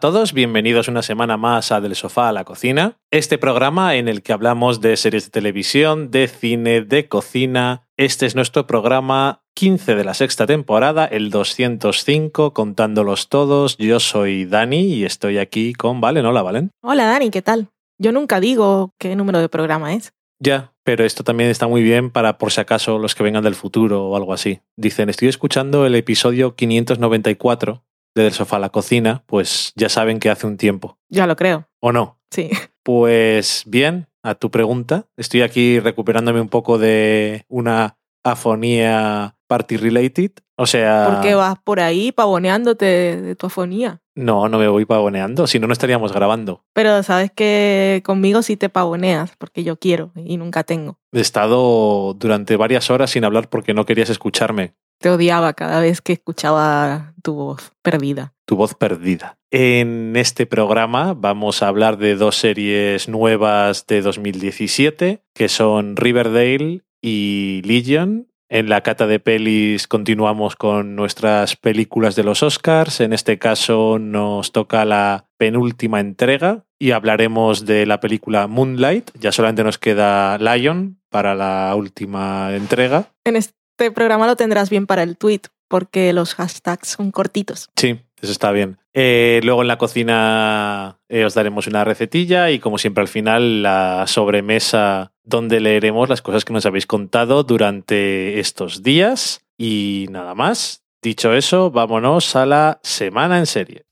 A todos, bienvenidos una semana más a Del Sofá a la Cocina, este programa en el que hablamos de series de televisión, de cine, de cocina. Este es nuestro programa 15 de la sexta temporada, el 205, contándolos todos. Yo soy Dani y estoy aquí con Valen. Hola, Valen. Hola, Dani, ¿qué tal? Yo nunca digo qué número de programa es. Ya, pero esto también está muy bien para por si acaso los que vengan del futuro o algo así. Dicen, estoy escuchando el episodio 594 de Del Sofá a la Cocina, pues ya saben que hace un tiempo. Ya lo creo. ¿O no? Sí. Pues bien, a tu pregunta, estoy aquí recuperándome un poco de una afonía party related. O sea. ¿Por qué vas por ahí pavoneándote de tu afonía? No, no me voy pavoneando, si no, no estaríamos grabando. Pero sabes que conmigo sí te pavoneas, porque yo quiero y nunca tengo. He estado durante varias horas sin hablar porque no querías escucharme. Te odiaba cada vez que escuchaba tu voz perdida. Tu voz perdida. En este programa vamos a hablar de dos series nuevas de 2017, que son Riverdale y Legion. En la cata de pelis continuamos con nuestras películas de los Oscars. En este caso nos toca la penúltima entrega y hablaremos de la película Moonlight. Ya solamente nos queda Lion para la última entrega. En este programa lo tendrás bien para el tweet, porque los hashtags son cortitos. Sí, eso está bien. Eh, luego en la cocina eh, os daremos una recetilla y como siempre al final la sobremesa donde leeremos las cosas que nos habéis contado durante estos días. Y nada más. Dicho eso, vámonos a la semana en serie.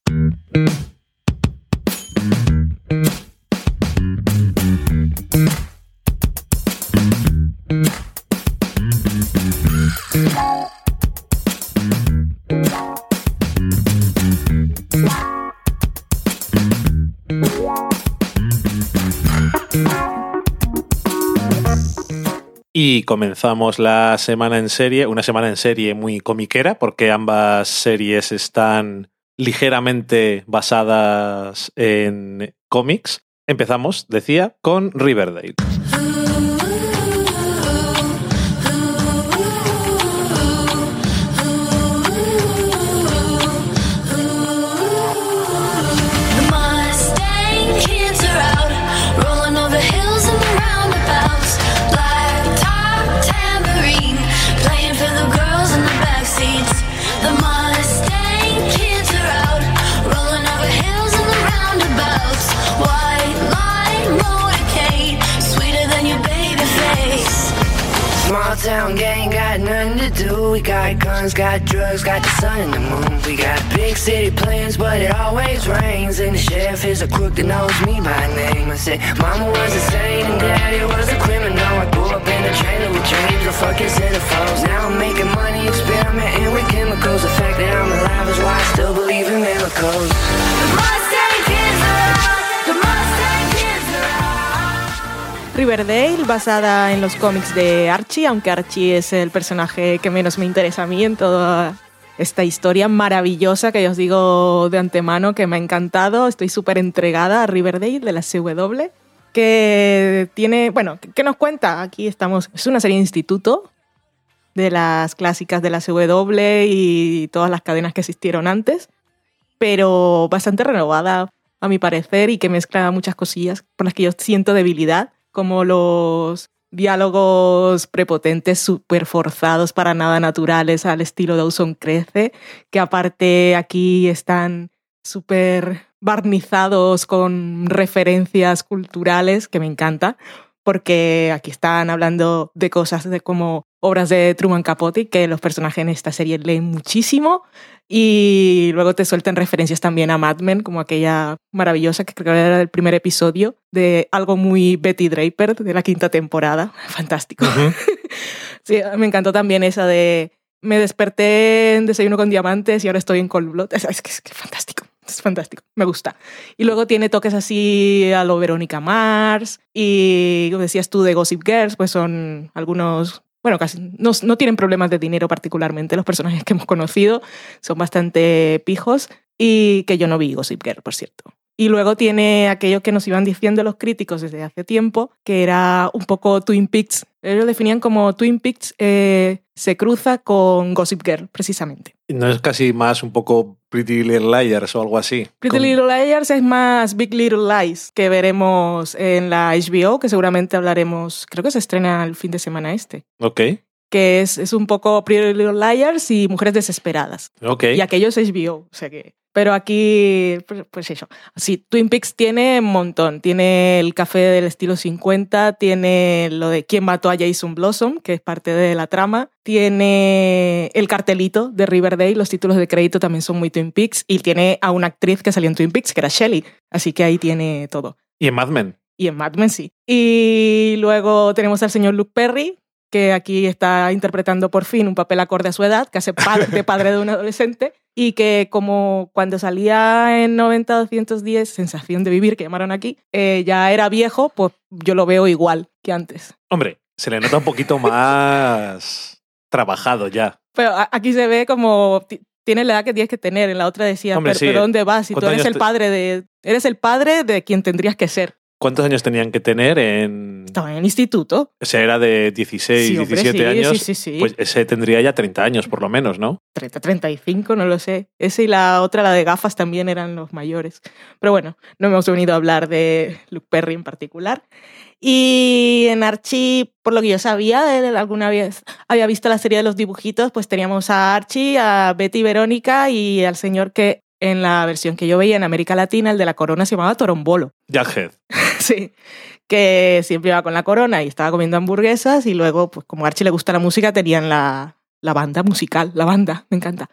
Y comenzamos la semana en serie, una semana en serie muy comiquera, porque ambas series están ligeramente basadas en cómics. Empezamos, decía, con Riverdale. Basada en los cómics de Archie, aunque Archie es el personaje que menos me interesa a mí en toda esta historia maravillosa que os digo de antemano que me ha encantado. Estoy súper entregada a Riverdale de la CW, que tiene, bueno, ¿qué nos cuenta? Aquí estamos, es una serie de instituto de las clásicas de la CW y todas las cadenas que existieron antes, pero bastante renovada a mi parecer y que mezcla muchas cosillas por las que yo siento debilidad como los diálogos prepotentes súper forzados para nada naturales al estilo Dawson Crece, que aparte aquí están súper barnizados con referencias culturales, que me encanta, porque aquí están hablando de cosas de como obras de Truman Capote, que los personajes en esta serie leen muchísimo, y luego te sueltan referencias también a Mad Men, como aquella maravillosa que creo que era el primer episodio de algo muy Betty Draper de la quinta temporada. Fantástico. sí, me encantó también esa de me desperté en Desayuno con Diamantes y ahora estoy en Cold Blood. Es, es, es, es fantástico. Es fantástico, me gusta. Y luego tiene toques así a lo Verónica Mars y, como decías tú, de Gossip Girls, pues son algunos bueno, casi no, no, tienen problemas de dinero particularmente. Los personajes que hemos conocido son bastante pijos y que yo no vi Gossip Girl, por cierto. Y luego tiene aquello que nos iban diciendo los críticos desde hace tiempo, que era un poco Twin Peaks. Ellos definían como Twin Peaks eh, se cruza con Gossip Girl, precisamente. ¿No es casi más un poco Pretty Little Liars o algo así? Pretty Con- Little Liars es más Big Little Lies, que veremos en la HBO, que seguramente hablaremos, creo que se estrena el fin de semana este, Ok, que es, es un poco Pretty Little Liars y Mujeres Desesperadas. ok. Y aquello es HBO, o sea que... Pero aquí, pues, pues eso. Sí, Twin Peaks tiene un montón. Tiene el café del estilo 50, tiene lo de quién mató a Jason Blossom, que es parte de la trama. Tiene el cartelito de Riverdale, los títulos de crédito también son muy Twin Peaks. Y tiene a una actriz que salió en Twin Peaks, que era Shelley. Así que ahí tiene todo. ¿Y en Mad Men? Y en Mad Men sí. Y luego tenemos al señor Luke Perry, que aquí está interpretando por fin un papel acorde a su edad, que hace padre, de padre de un adolescente, y que como cuando salía en 90-210, Sensación de Vivir, que llamaron aquí, eh, ya era viejo, pues yo lo veo igual que antes. Hombre, se le nota un poquito más trabajado ya. Pero aquí se ve como ti- tiene la edad que tienes que tener. En la otra decía, Hombre, pero, sí. pero ¿dónde vas? Si tú ¿Cuántos eres el padre de... Eres el padre de quien tendrías que ser. ¿Cuántos años tenían que tener en...? Estaba en el instituto. O sea, era de 16, Sí, hombre, 17 sí, años. sí, sí, sí. Pues ese tendría ya 30 años, por lo menos, ¿no? 30, 35, no lo sé. Ese y la otra, la de gafas, también eran los mayores. Pero bueno, no hemos venido a hablar de Luke Perry en particular. Y en Archie, por lo que yo sabía, él alguna vez había visto la serie de los dibujitos, pues teníamos a Archie, a Betty Verónica y al señor que en la versión que yo veía en América Latina, el de la corona, se llamaba Torombolo. Jughead. Sí, que siempre iba con la corona y estaba comiendo hamburguesas y luego, pues como a Archie le gusta la música, tenían la, la banda musical, la banda, me encanta.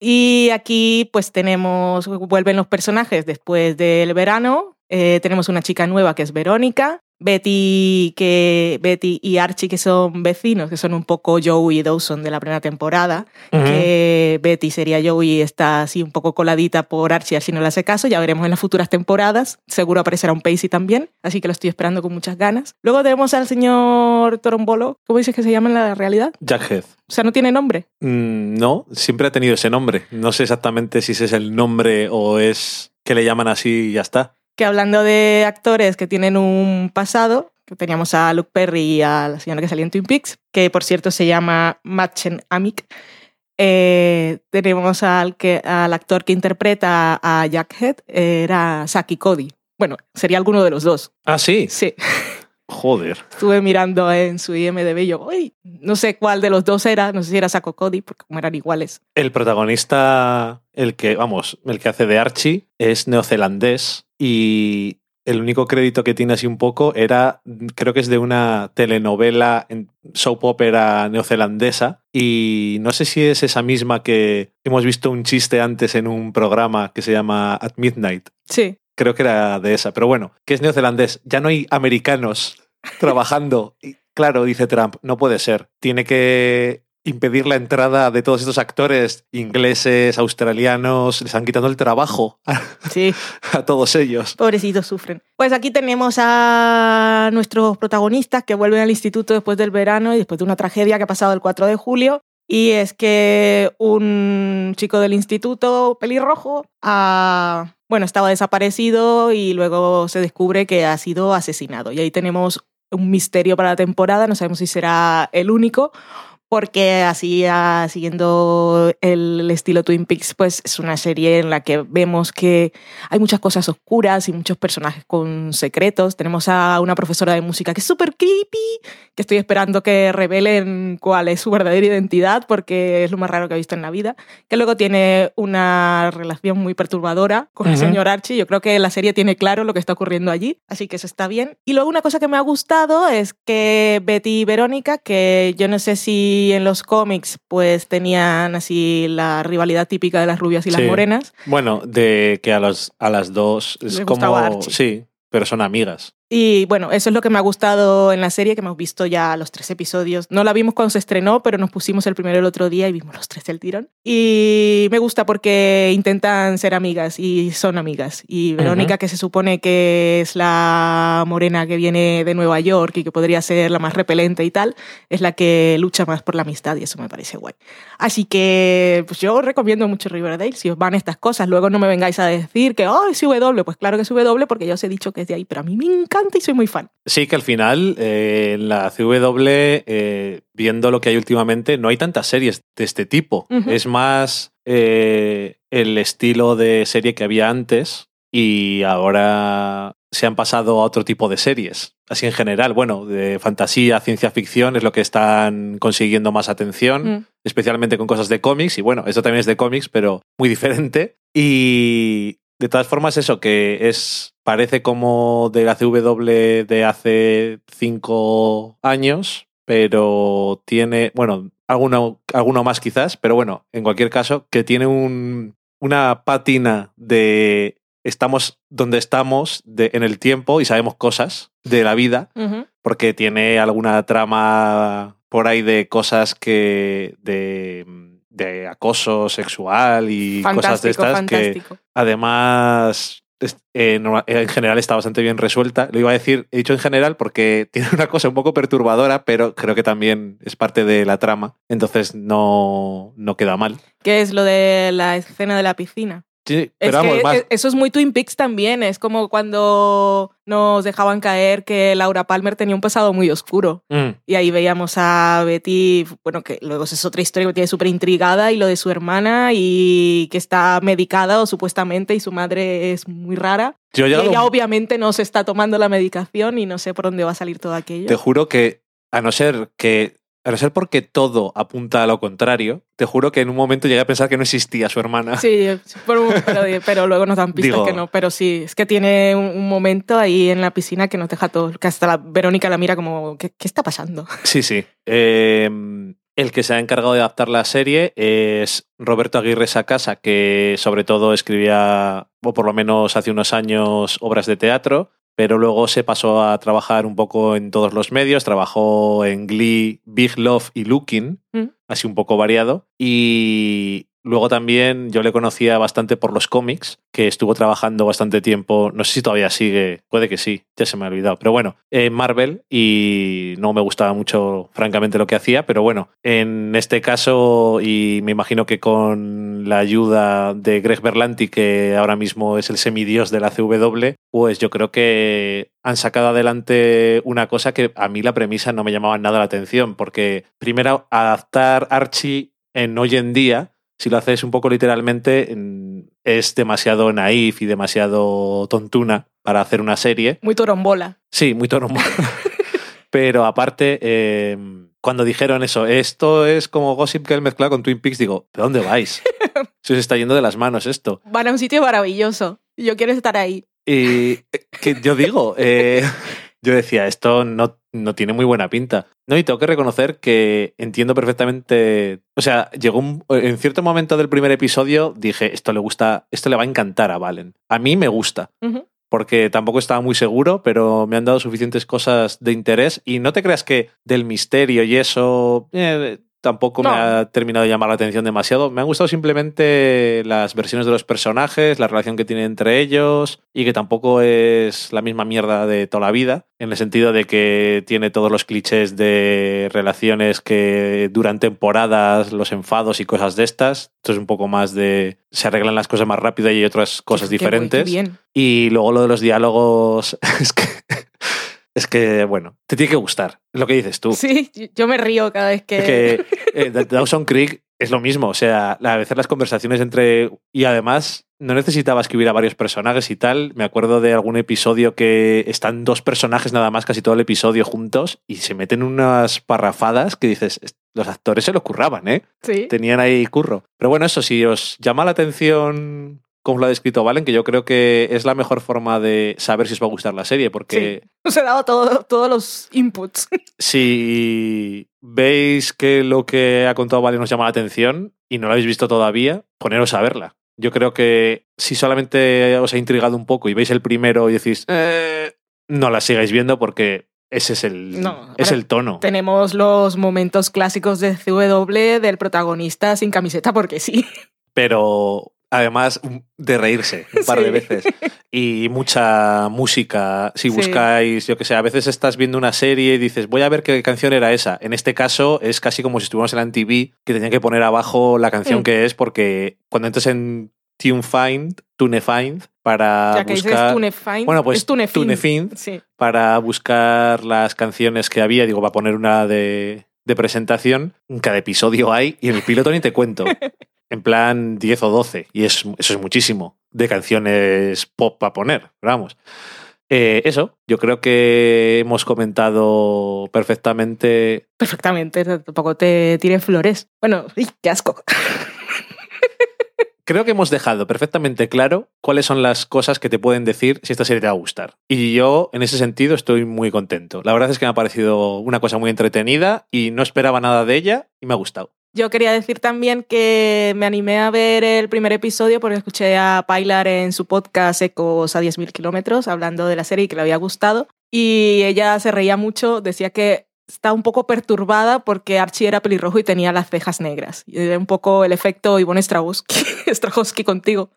Y aquí pues tenemos, vuelven los personajes después del verano, eh, tenemos una chica nueva que es Verónica, Betty, que, Betty y Archie que son vecinos, que son un poco Joey y Dawson de la primera temporada, que Betty sería Joey y está así un poco coladita por Archie, Archie no le hace caso, ya veremos en las futuras temporadas, seguro aparecerá un Pacey también, así que lo estoy esperando con muchas ganas. Luego tenemos al señor Torombolo, ¿cómo dices que se llama en la realidad? Jughead. O sea, no tiene nombre. Mm, no, siempre ha tenido ese nombre. No sé exactamente si ese es el nombre o es que le llaman así y ya está. Que hablando de actores que tienen un pasado, que teníamos a Luke Perry y a la señora que salía en Twin Peaks, que por cierto se llama Machen Amick. Eh, tenemos al, que, al actor que interpreta a Jackhead, era Saki Cody. Bueno, sería alguno de los dos. Ah, sí. Sí, Joder. estuve mirando en su IMDb y yo, uy, no sé cuál de los dos era, no sé si era Sako Cody, porque como eran iguales. El protagonista, el que, vamos, el que hace de Archie, es neozelandés y el único crédito que tiene así un poco era, creo que es de una telenovela, en soap opera neozelandesa y no sé si es esa misma que hemos visto un chiste antes en un programa que se llama At Midnight. Sí, Creo que era de esa, pero bueno, que es neozelandés. Ya no hay americanos trabajando. Y claro, dice Trump, no puede ser. Tiene que impedir la entrada de todos estos actores ingleses, australianos. Les han quitado el trabajo a, sí. a todos ellos. Pobrecitos sufren. Pues aquí tenemos a nuestros protagonistas que vuelven al instituto después del verano y después de una tragedia que ha pasado el 4 de julio. Y es que un chico del instituto pelirrojo ha, bueno, estaba desaparecido y luego se descubre que ha sido asesinado. Y ahí tenemos un misterio para la temporada, no sabemos si será el único, porque así, ah, siguiendo el estilo Twin Peaks, pues es una serie en la que vemos que hay muchas cosas oscuras y muchos personajes con secretos. Tenemos a una profesora de música que es súper creepy, que estoy esperando que revelen cuál es su verdadera identidad, porque es lo más raro que he visto en la vida. Que luego tiene una relación muy perturbadora con el señor Archie. Yo creo que la serie tiene claro lo que está ocurriendo allí, así que eso está bien. Y luego una cosa que me ha gustado es que Betty y Verónica, que yo no sé si en los cómics pues tenían así la rivalidad típica de las rubias y las morenas, Bueno, de que a, los, a las dos es Les como... Sí, pero son amigas. Y bueno, eso es lo que me ha gustado en la serie, que hemos visto ya los tres episodios. No la vimos cuando se estrenó, pero nos pusimos el primero el otro día y vimos los tres del tirón. Y me gusta porque intentan ser amigas y son amigas. Y Verónica, que se supone que es la morena que viene de Nueva York y que podría ser la más repelente y tal, es la que lucha más por la amistad y eso me parece guay. Así que pues yo recomiendo mucho Riverdale si os van estas cosas. Luego no me vengáis a decir que, oh, es W. Pues claro que es W porque ya os he dicho que es de ahí, pero a mí me encanta y soy muy fan. Sí, que al final eh, en la CW, eh, viendo lo que hay últimamente, no hay tantas series de este tipo. Es más eh, el estilo de serie que había antes y ahora se han pasado a otro tipo de series. Así en general, bueno, de fantasía, ciencia ficción es lo que están consiguiendo más atención, especialmente con cosas de cómics. Y bueno, eso también es de cómics, pero muy diferente. Y de todas formas, eso que es. Parece como de la CW de hace cinco años, pero tiene. Bueno, alguno, alguno más quizás, pero bueno, en cualquier caso, que tiene un, una pátina de estamos donde estamos de, en el tiempo y sabemos cosas de la vida, porque tiene alguna trama por ahí de cosas que. de de acoso sexual y cosas de estas que además eh, en general está bastante bien resuelta. Lo iba a decir, he dicho en general porque tiene una cosa un poco perturbadora, pero creo que también es parte de la trama, entonces no, no queda mal. ¿Qué es lo de la escena de la piscina? Sí, pero vamos, e, Eso es muy Twin Peaks también. Es como cuando nos dejaban caer que Laura Palmer tenía un pasado muy oscuro. Mm. Y ahí veíamos a Betty, bueno, que luego es otra historia que tiene súper intrigada, y lo de su hermana, y que está medicada o supuestamente, y su madre es muy rara. y ella obviamente no se está tomando la medicación y no sé por dónde va a salir todo aquello. Te juro que, a no ser que a no ser porque todo apunta a lo contrario, te juro que en un momento llegué a pensar que no existía su hermana. Sí, pero, luego nos dan pistas que no. Pero sí, es que tiene un, momento ahí en la piscina que nos deja todo, que hasta la Verónica la mira como, ¿qué, está pasando? Sí, sí. Em, el que se ha encargado de adaptar la serie es Roberto Aguirre Sacasa, que sobre todo escribía, o por lo menos hace unos años, obras de teatro pero luego se pasó a trabajar un poco en todos los medios, trabajó en Glee, Big Love y Looking, mm. así un poco variado, y Luego también yo le conocía bastante por los cómics, que estuvo trabajando bastante tiempo, no sé si todavía sigue, puede que sí, ya se me ha olvidado, pero bueno, en Marvel y no me gustaba mucho francamente lo que hacía, pero bueno, en este caso y me imagino que con la ayuda de Greg Berlanti, que ahora mismo es el semidios de la CW, pues yo creo que han sacado adelante una cosa que a mí la premisa no me llamaba nada la atención, porque primero adaptar Archie en hoy en día, si lo haces un poco literalmente, es demasiado naif y demasiado tontuna para hacer una serie. Muy torombola. Sí, muy torombola. Pero aparte, em, cuando dijeron eso, esto es como Gossip Girl mezclado con Twin Peaks, digo, ¿de dónde vais? Se os está yendo de las manos esto. Van a un sitio maravilloso. Yo quiero estar ahí. Y eh, que yo digo, eh, yo decía, esto no, no tiene muy buena pinta. No, y tengo que reconocer que entiendo perfectamente. O sea, llegó un, en cierto momento del primer episodio, dije, esto le gusta, esto le va a encantar a Valen. A mí me gusta. Porque tampoco estaba muy seguro, pero me han dado suficientes cosas de interés. Y no te creas que del misterio y eso. Eh, tampoco me ha terminado de llamar la atención demasiado. Me han gustado simplemente las versiones de los personajes, la relación que tienen entre ellos y que tampoco es la misma mierda de toda la vida, en el sentido de que tiene todos los clichés de relaciones que duran temporadas, los enfados y cosas de estas. Esto es un poco más de se arreglan las cosas más rápido y hay otras cosas diferentes. Y luego lo de los diálogos es que es que, bueno, te tiene que gustar lo que dices tú. Sí, yo me río cada vez que... que eh, Dawson Creek es lo mismo, o sea, a veces las conversaciones entre... Y además, no necesitaba escribir a varios personajes y tal. Me acuerdo de algún episodio que están dos personajes nada más casi todo el episodio juntos y se meten unas parrafadas que dices, los actores se lo curraban, ¿eh? Sí. Tenían ahí curro. Pero bueno, eso, si os llama la atención como lo ha descrito Valen, que yo creo que es la mejor forma de saber si os va a gustar la serie, porque... Sí, os he dado todos los inputs. Si veis que lo que ha contado Valen os llama la atención y no lo habéis visto todavía, poneros a verla. Yo creo que si solamente os ha intrigado un poco y veis el primero y decís, eh, no la sigáis viendo porque ese es el, No, es el tono. Tenemos los momentos clásicos de CW del protagonista sin camiseta porque sí. Pero además de reírse un par de veces. Y mucha música. Si Sí. buscáis, yo que sé, a veces estás viendo una serie y dices, voy a ver qué canción era esa. En este caso es casi como si estuviéramos en la MTV, que tenían que poner abajo la canción Mm. que es, porque cuando entras en TuneFind, TuneFind, para ya que dices buscar. Tunefind. Bueno, pues es Tunefin. TuneFind, Sí. para buscar las canciones que había, digo, va a poner una de, de presentación. En cada episodio hay, y en el piloto ni te cuento. En plan 10 o 12, y es, eso es muchísimo de canciones pop para poner, vamos. Eh, eso, yo creo que hemos comentado perfectamente. Perfectamente, tampoco te tires flores. Bueno, ¡ay, qué asco. Creo que hemos dejado perfectamente claro cuáles son las cosas que te pueden decir si esta serie te va a gustar. Y yo, en ese sentido, estoy muy contento. La verdad es que me ha parecido una cosa muy entretenida y no esperaba nada de ella y me ha gustado. Yo quería decir también que me animé a ver el primer episodio porque escuché a Pilar en su podcast Ecos a 10.000 kilómetros hablando de la serie y que le había gustado. Y ella se reía mucho, decía que está un poco perturbada porque Archie era pelirrojo y tenía las cejas negras. Y era un poco el efecto Ivonne Strahovski, Strahovski contigo.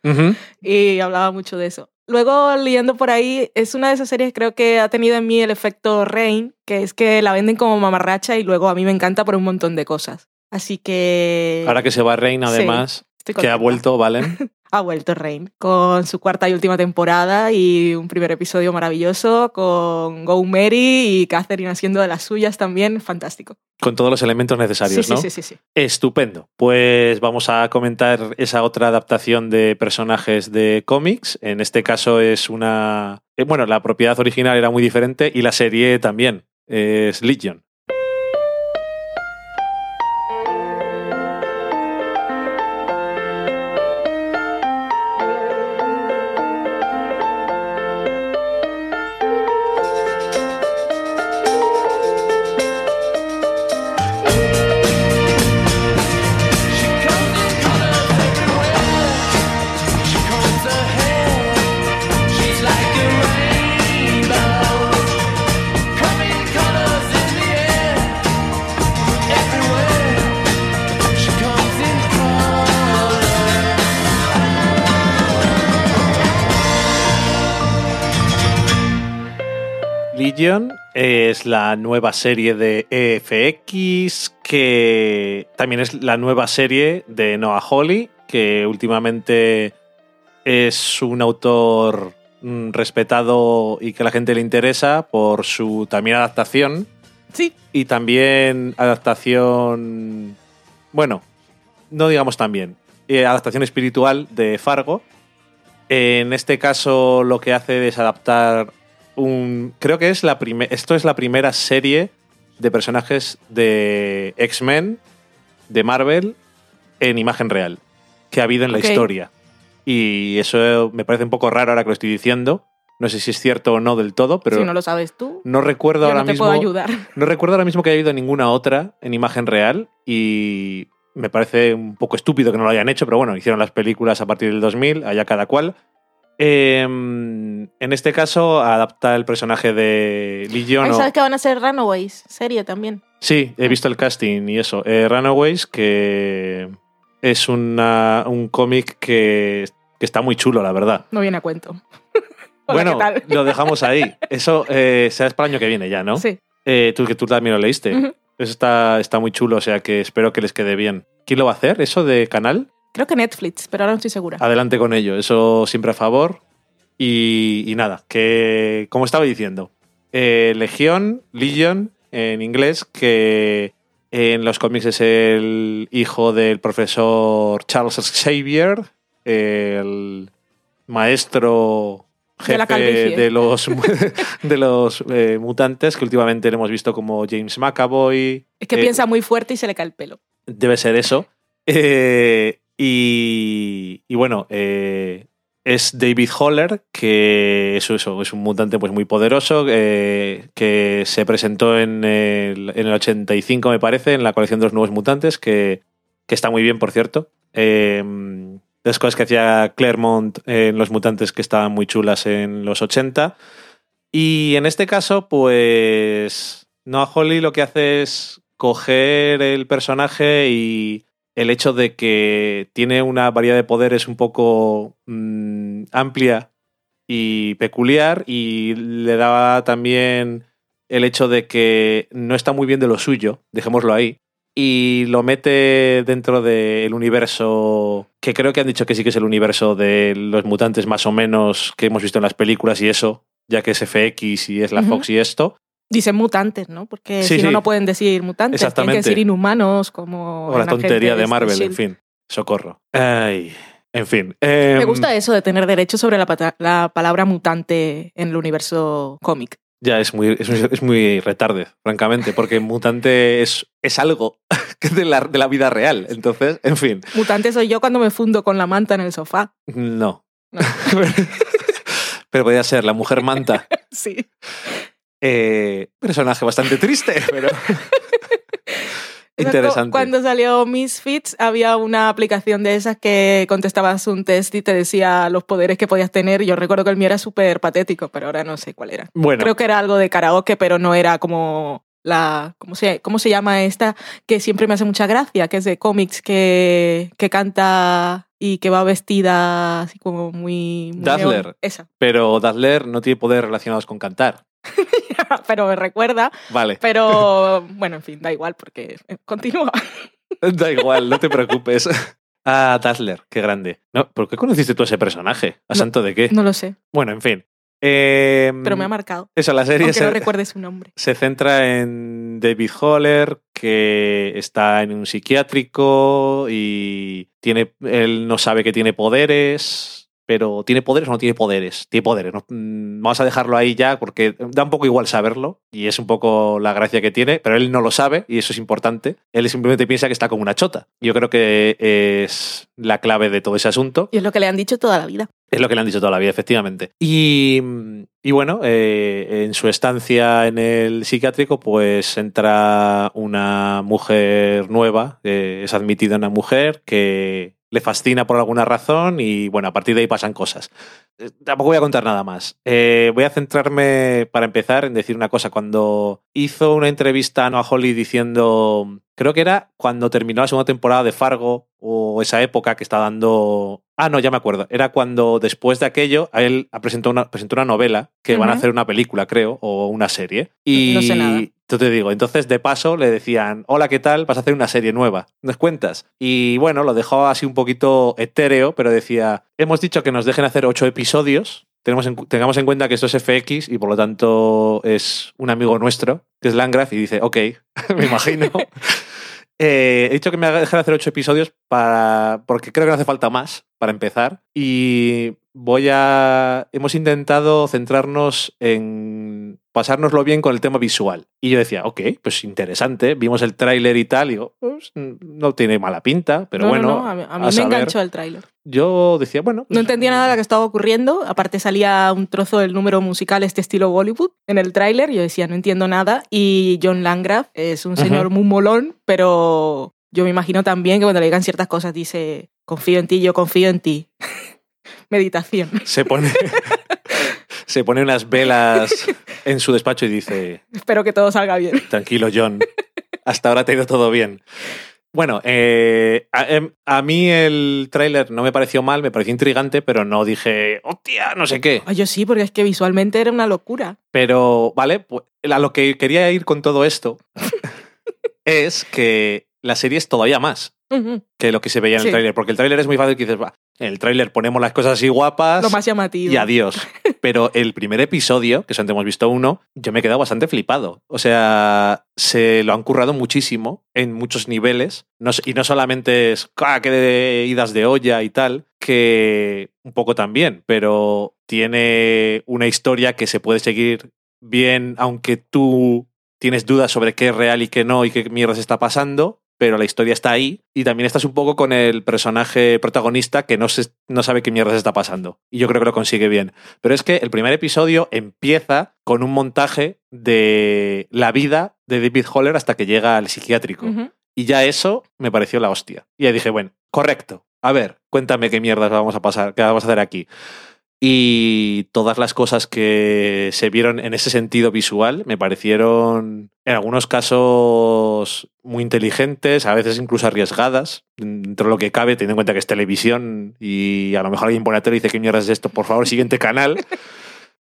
Y hablaba mucho de eso. Luego, leyendo por ahí, es una de esas series creo que ha tenido en mí el efecto Rain, que es que la venden como mamarracha y luego a mí me encanta por un montón de cosas. Así que... Ahora que se va Reina, Sí, además, que ha vuelto, Valen. Ha vuelto Rain con su cuarta y última temporada y un primer episodio maravilloso con Go Mary y Catherine haciendo de las suyas también. Fantástico. con todos los elementos necesarios, sí, ¿no? sí, sí, sí, sí. Estupendo. Pues vamos a comentar esa otra adaptación de personajes de cómics. En este caso es una... eh, Bueno, la propiedad original era muy diferente y la serie también. Es. Legion es la nueva serie de EFX, que también es la nueva serie de Noah Hawley, que últimamente es un autor mm, respetado y que a la gente le interesa por su también adaptación Sí, y también adaptación, bueno, no digamos también, eh, adaptación espiritual de Fargo. En este caso lo que hace es adaptar un... Creo que es la primera... Esto es la primera serie de personajes de X-Men, de Marvel, en imagen real, que ha habido en la historia. Y eso me parece un poco raro ahora que lo estoy diciendo. No sé si es cierto o no del todo, pero si no lo sabes tú, no recuerdo ahora no te mismo... puedo ayudar. No recuerdo ahora mismo que haya habido ninguna otra en imagen real y me parece un poco estúpido que no lo hayan hecho, pero bueno, hicieron las películas a partir del 2000, allá cada cual. Eh, en este caso, adapta el personaje de Legion. Ay, o- ¿Sabes que van a ser Runaways? Serie también. Sí, he visto el casting y eso. Eh, Runaways, que es una- un cómic que, que está muy chulo, la verdad. No viene a cuento. Hola, bueno, lo dejamos ahí. Eso eh, será para el año que viene ya, ¿no? Sí. Eh, tú que tú también lo leíste. Eso está, está muy chulo, o sea que espero que les quede bien. ¿Quién lo va a hacer? ¿Eso de canal? Creo que Netflix, pero ahora no estoy segura. Adelante con ello, eso siempre a favor. Y, y nada, que como estaba diciendo, eh, Legión, Legion en inglés, que en los cómics es el hijo del profesor Charles Xavier, el maestro jefe de los, de los eh, mutantes, que últimamente le hemos visto como James McAvoy. Es que eh, piensa muy fuerte y se le cae el pelo. Debe ser eso. Eh, y, y bueno, eh, es David Holler, que es, eso, es un mutante pues muy poderoso, eh, que se presentó en el, en el 85, me parece, en la colección de los nuevos mutantes, que, que está muy bien, por cierto. Eh, las cosas que hacía Claremont en los mutantes que estaban muy chulas en los 80. Y en este caso, pues Noah Holly lo que hace es coger el personaje y el hecho de que tiene una variedad de poderes un poco mm, amplia y peculiar y le daba también el hecho de que no está muy bien de lo suyo, dejémoslo ahí, y lo mete dentro del universo que creo que han dicho que sí que es el universo de los mutantes más o menos que hemos visto en las películas y eso, ya que es FX y es la. Fox y esto. Dicen mutantes, ¿no? Porque Sí, si no, sí. no pueden decir mutantes, tienen que decir inhumanos, como. O la tontería de Marvel, en fin. Socorro. Ay, en fin. Me Em, gusta eso de tener derecho sobre la, palabra mutante en el universo cómic. Ya es muy, es, es muy retarde, francamente, porque mutante es, es algo de la, de la vida real. Entonces, en fin, Mutante soy yo cuando me fundo con la manta en el sofá. no. No. pero podría ser la mujer manta. Sí. Eh, personaje bastante triste, pero interesante. cu- Cuando salió Misfits, había una aplicación de esas que contestabas un test y te decía los poderes que podías tener. Yo recuerdo que el mío era súper patético, pero ahora no sé cuál era. Bueno, Creo que era algo de karaoke, pero no era como la. ¿Cómo se, cómo se llama esta? Que siempre me hace mucha gracia, que es de cómics, que, que canta y que va vestida así como muy. muy Dazzler. Esa. pero Dazzler no tiene poderes relacionados con cantar. pero me recuerda. Vale, Pero bueno, en fin, da igual porque eh, continúa. da igual, no te preocupes. Ah, Dazzler, qué grande. No, ¿Por qué conociste tú a ese personaje? ¿A No. santo de qué? No lo sé, Bueno, en fin. Eh, pero me ha marcado. Eso, la serie se, no recuerde su nombre. se centra en David Holler, que está en un psiquiátrico y tiene, él no sabe que tiene poderes, pero ¿tiene poderes o no tiene poderes? Tiene poderes. ¿no? Mm, Vamos a dejarlo ahí ya porque da un poco igual saberlo y es un poco la gracia que tiene, pero él no lo sabe y eso es importante. Él simplemente piensa que está como una chota. Yo creo que es la clave de todo ese asunto. Y es lo que le han dicho toda la vida. Es lo que le han dicho toda la vida, efectivamente. Y, y bueno, eh, en su estancia en el psiquiátrico, pues entra una mujer nueva, eh, es admitida una mujer que le fascina por alguna razón y bueno, a partir de ahí pasan cosas. Eh, Tampoco voy a contar nada más. Eh, voy a centrarme, para empezar, en decir una cosa. Cuando hizo una entrevista a Noah Holly diciendo, creo que era cuando terminó la segunda temporada de Fargo o esa época que está dando... Ah, no, ya me acuerdo. Era cuando después de aquello, a él presentó una, presentó una novela que van a hacer una película, creo, o una serie. Y No sé nada. Yo te digo, entonces de paso le decían, hola, ¿qué tal? Vas a hacer una serie nueva. ¿Nos cuentas? Y bueno, lo dejó así un poquito etéreo, pero decía, hemos dicho que nos dejen hacer ocho episodios. Tenemos en tengamos en cuenta que esto es FX y por lo tanto es un amigo nuestro, que es Landgraf, y dice, ok, me imagino. Eh, he dicho que me dejen hacer ocho episodios para, porque creo que no hace falta más para empezar. Y voy a. Hemos intentado centrarnos en pasárnoslo bien con el tema visual. Y yo decía, ok, pues interesante. Vimos el tráiler y tal. Y digo, pues, no tiene mala pinta, pero No, bueno. no, no, a mí, a mí me saber. enganchó el tráiler. Yo decía, bueno. pues, No entendía nada de lo que estaba ocurriendo. Aparte salía un trozo del número musical este estilo Bollywood en el tráiler. Yo decía, no entiendo nada. Y John Landgraf es un señor Ujú. muy molón, pero yo me imagino también que cuando le digan ciertas cosas dice, confío en ti, yo confío en ti. Meditación. Se pone. Se pone unas velas en su despacho y dice: Espero que todo salga bien. Tranquilo, John. Hasta ahora te ha ido todo bien. Bueno, eh, a, em, a mí el tráiler no me pareció mal, me pareció intrigante, pero no dije, hostia, no sé qué. Yo sí, porque es que visualmente era una locura. Pero, vale, pues, a lo que quería ir con todo esto es que la serie es todavía más que lo que se veía en Sí. el tráiler, porque el tráiler es muy fácil que dices, va, en el tráiler ponemos las cosas así guapas Lo más llamativo. y adiós. Pero el primer episodio, que solamente hemos visto uno, yo me he quedado bastante flipado. O sea, se lo han currado muchísimo en muchos niveles. No y no solamente es, ¡ah, qué de idas de olla y tal! Que un poco también, pero tiene una historia que se puede seguir bien, aunque tú tienes dudas sobre qué es real y qué no y qué mierda se está pasando, pero la historia está ahí y también estás un poco con el personaje protagonista que no, se, no sabe qué mierda se está pasando. Y yo creo que lo consigue bien. Pero es que el primer episodio empieza con un montaje de la vida de David Holler hasta que llega al psiquiátrico. Y ya eso me pareció la hostia. Y ya dije, bueno, correcto. A ver, cuéntame qué mierdas vamos a pasar, qué vamos a hacer aquí. Y todas las cosas que se vieron en ese sentido visual me parecieron en algunos casos muy inteligentes, a veces incluso arriesgadas, dentro de lo que cabe, teniendo en cuenta que es televisión y a lo mejor alguien pone a tele y dice, ¿qué mierda es esto? Por favor, siguiente canal.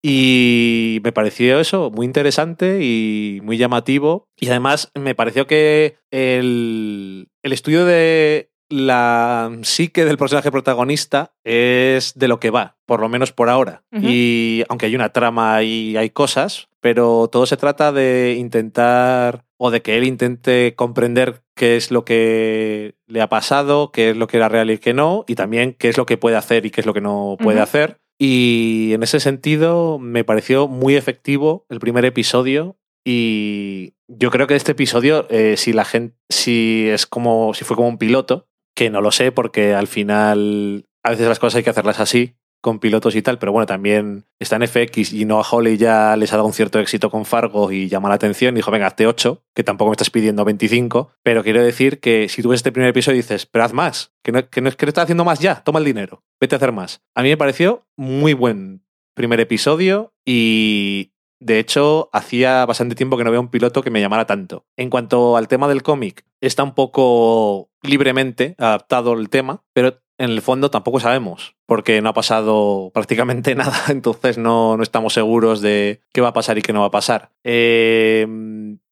Y me pareció eso muy interesante y muy llamativo. Y además me pareció que el, el estudio de la psique del personaje protagonista es de lo que va, por lo menos por ahora. Y aunque hay una trama y hay cosas, pero todo se trata de intentar o de que él intente comprender qué es lo que le ha pasado, qué es lo que era real y qué no, y también qué es lo que puede hacer y qué es lo que no puede hacer. Y en ese sentido me pareció muy efectivo el primer episodio y yo creo que este episodio, eh, si la gente, si es como, si fue como un piloto, que no lo sé porque al final a veces las cosas hay que hacerlas así con pilotos y tal, pero bueno, también está en FX y Noah Hawley ya les ha dado un cierto éxito con Fargo y llama la atención. Dijo, venga, hazte 8, que tampoco me estás pidiendo 25, pero quiero decir que si tú ves este primer episodio y dices, pero haz más, que no, que no es que no estás haciendo más ya, toma el dinero, vete a hacer más. A mí me pareció muy buen primer episodio y de hecho hacía bastante tiempo que no veía un piloto que me llamara tanto. En cuanto al tema del cómic, está un poco libremente adaptado el tema, pero en el fondo tampoco sabemos, porque no ha pasado prácticamente nada, entonces no, no estamos seguros de qué va a pasar y qué no va a pasar. Eh,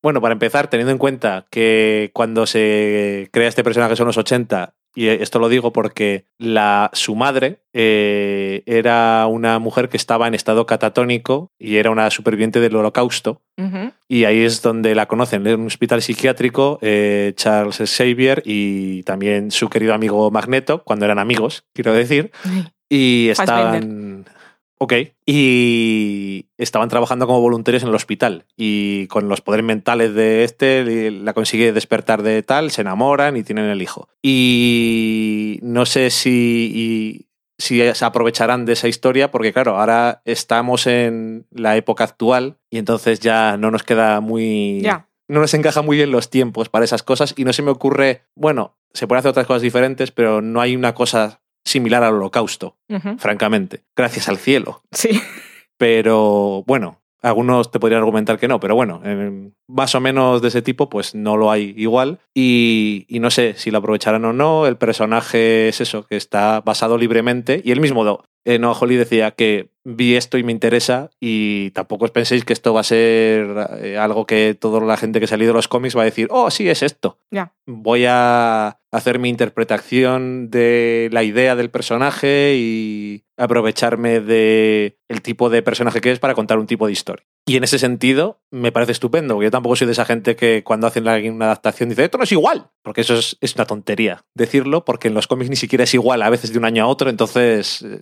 bueno, para empezar, teniendo en cuenta que cuando se crea este personaje son los 80, y esto lo digo porque la, su madre eh, era una mujer que estaba en estado catatónico y era una superviviente del holocausto. Y ahí es donde la conocen, en un hospital psiquiátrico, eh, Charles Xavier y también su querido amigo Magneto, cuando eran amigos, quiero decir. Y estaban. Ok. Y estaban trabajando como voluntarios en el hospital. Y con los poderes mentales de este, la consigue despertar de tal, se enamoran y tienen el hijo. Y no sé si. y- si se aprovecharán de esa historia, porque claro, ahora estamos en la época actual y entonces ya no nos queda muy. Ya. No nos encaja muy bien los tiempos para esas cosas y no se me ocurre. Bueno, se pueden hacer otras cosas diferentes, pero no hay una cosa similar al holocausto francamente. Gracias al cielo. Sí. Pero bueno, algunos te podrían argumentar que no, pero bueno, eh, más o menos de ese tipo, pues no lo hay igual. Y, y no sé si lo aprovecharán o no. El personaje es eso, que está basado libremente. Y él mismo, do- eh, Noah Hawley decía que vi esto y me interesa. Y tampoco os penséis que esto va a ser eh, algo que toda la gente que ha salido de los cómics va a decir, oh, sí, es esto Ya. voy a hacer mi interpretación de la idea del personaje y aprovecharme de el tipo de personaje que es para contar un tipo de historia. Y en ese sentido me parece estupendo, yo tampoco soy de esa gente que cuando hacen una adaptación dice, esto no es igual, porque eso es, es una tontería decirlo, porque en los cómics ni siquiera es igual a veces de un año a otro, entonces eh,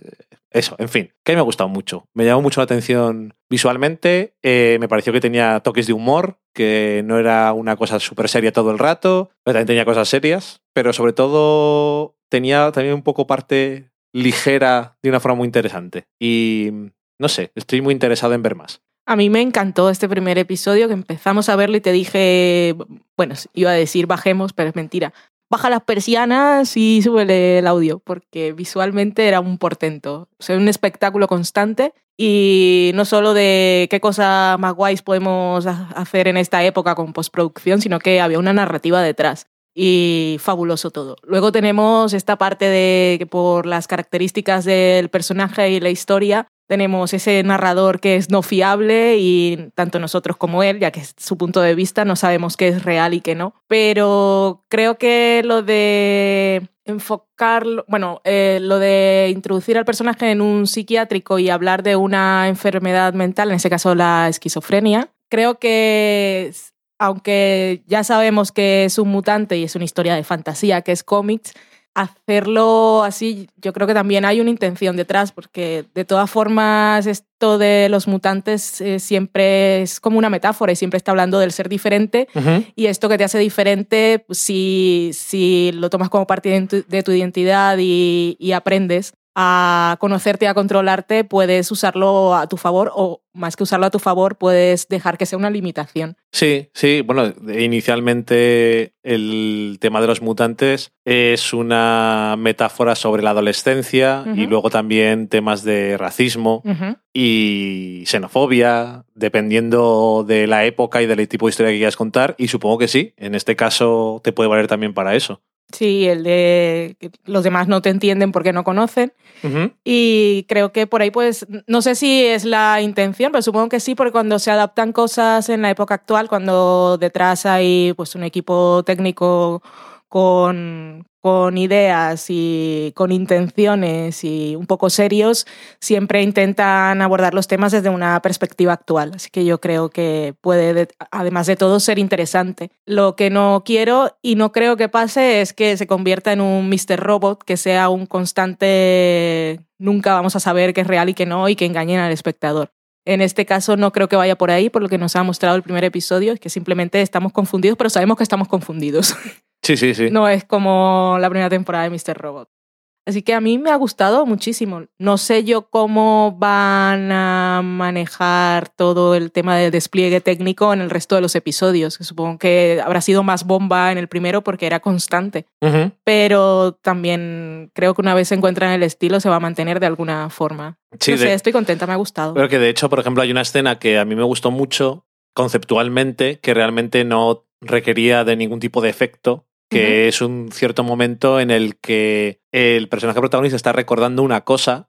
eso, en fin, que a mí me ha gustado mucho. Me llamó mucho la atención visualmente, eh, me pareció que tenía toques de humor, que no era una cosa súper seria todo el rato, pero también tenía cosas serias, pero sobre todo tenía también un poco parte ligera de una forma muy interesante. Y no sé, estoy muy interesado en ver más. A mí me encantó este primer episodio que empezamos a verlo y te dije, bueno, iba a decir bajemos, pero es mentira. Baja las persianas y súbele el audio, porque visualmente era un portento. O sea, un espectáculo constante y no solo de qué cosa más guays podemos ha- hacer en esta época con postproducción, sino que había una narrativa detrás. Y fabuloso todo. Luego tenemos esta parte de que por las características del personaje y la historia, tenemos ese narrador que es no fiable y tanto nosotros como él, ya que es su punto de vista, no sabemos qué es real y qué no. Pero creo que lo de enfocarlo, bueno, eh, lo de introducir al personaje en un psiquiátrico y hablar de una enfermedad mental, en ese caso la esquizofrenia, creo que aunque ya sabemos que es un mutante y es una historia de fantasía, que es cómics, hacerlo así, yo creo que también hay una intención detrás, porque de todas formas esto de los mutantes eh, siempre es como una metáfora y siempre está hablando del ser diferente. Y esto que te hace diferente, pues, si, si lo tomas como parte de tu, de tu identidad y, y aprendes a conocerte y a controlarte, puedes usarlo a tu favor o más que usarlo a tu favor, puedes dejar que sea una limitación. Sí, sí, bueno, inicialmente el tema de los mutantes es una metáfora sobre la adolescencia y luego también temas de racismo y xenofobia, dependiendo de la época y del tipo de historia que quieras contar. Y supongo que sí, en este caso te puede valer también para eso. Sí, el de que los demás no te entienden porque no conocen. Y creo que por ahí, pues, no sé si es la intención, pero supongo que sí, porque cuando se adaptan cosas en la época actual, cuando detrás hay pues un equipo técnico con, con ideas y con intenciones y un poco serios, siempre intentan abordar los temas desde una perspectiva actual. Así que yo creo que puede, de- además de todo, ser interesante. Lo que no quiero y no creo que pase es que se convierta en un Mr. Robot, que sea un constante, nunca vamos a saber qué es real y qué no, y que engañen al espectador. En este caso no creo que vaya por ahí, por lo que nos ha mostrado el primer episodio, es que simplemente estamos confundidos, pero sabemos que estamos confundidos. Sí, sí, sí. No es como la primera temporada de Mr. Robot. Así que a mí me ha gustado muchísimo. No sé yo cómo van a manejar todo el tema del despliegue técnico en el resto de los episodios, supongo que habrá sido más bomba en el primero porque era constante. Pero también creo que una vez se encuentran el estilo se va a mantener de alguna forma. Sí, no sé, de- estoy contenta, me ha gustado. Pero que de hecho, por ejemplo, hay una escena que a mí me gustó mucho conceptualmente, que realmente no requería de ningún tipo de efecto, que es un cierto momento en el que el personaje protagonista está recordando una cosa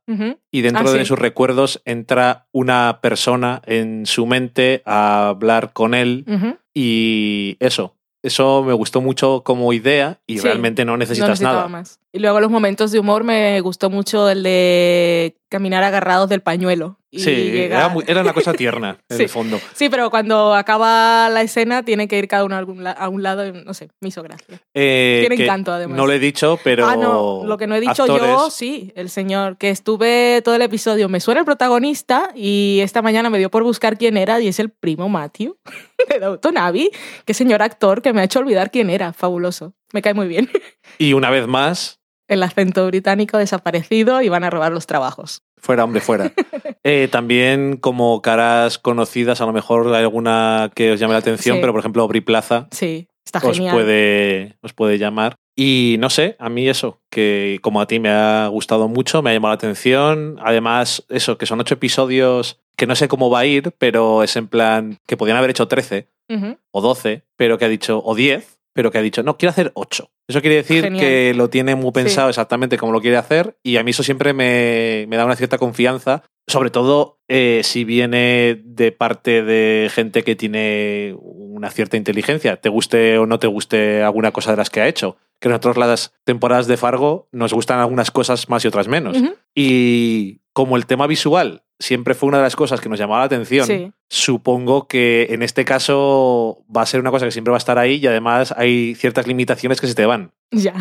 y dentro Ah, de sí. sus recuerdos entra una persona en su mente a hablar con él y eso. Eso me gustó mucho como idea y Sí, realmente no necesitas nada. más. Y luego los momentos de humor me gustó mucho el de caminar agarrados del pañuelo. Y Sí, llegar- era, muy- era una cosa tierna en Sí. el fondo. Sí, pero cuando acaba la escena tiene que ir cada uno a, algún la- a un lado, y no sé, me hizo gracia. Eh, Tiene encanto, además. No lo he dicho, pero. ah, no, lo que no he dicho yo, sí, el señor, que estuve todo el episodio, me suena el protagonista y esta mañana me dio por buscar quién era y es el primo Matthew de Downton Abbey, que señor actor que me ha hecho olvidar quién era, fabuloso, me cae muy bien. Y una vez más, El acento británico desaparecido y van a robar los trabajos. fuera, hombre, fuera. Eh, también como caras conocidas, a lo mejor hay alguna que os llame la atención, Sí. pero por ejemplo, Aubrey Plaza Sí, está os puede, os puede llamar. Y no sé, a mí eso, que como a ti me ha gustado mucho, me ha llamado la atención. Además, eso, que son ocho episodios que no sé cómo va a ir, pero es en plan que podían haber hecho 13 Ujú. o 12, pero que ha dicho, o 10, pero que ha dicho, no, quiero hacer 8. Eso quiere decir Genial. que lo tiene muy pensado exactamente como lo quiere hacer y a mí eso siempre me, me da una cierta confianza, sobre todo eh, si viene de parte de gente que tiene una cierta inteligencia, te guste o no te guste alguna cosa de las que ha hecho. Que nosotros las temporadas de Fargo nos gustan algunas cosas más y otras menos. Y como el tema visual siempre fue una de las cosas que nos llamaba la atención, Sí. supongo que en este caso va a ser una cosa que siempre va a estar ahí y además hay ciertas limitaciones que se te van. Ya.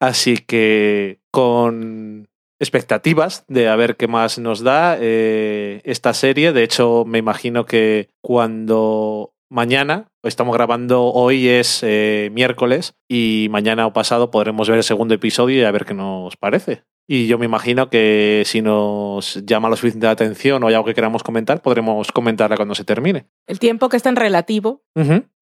Así que con expectativas de a ver qué más nos da eh, esta serie. De hecho, me imagino que cuando mañana, estamos grabando hoy es eh, miércoles y mañana o pasado podremos ver el segundo episodio y a ver qué nos parece. Y yo me imagino que si nos llama lo suficiente la atención o hay algo que queramos comentar, podremos comentarla cuando se termine. El tiempo que es tan relativo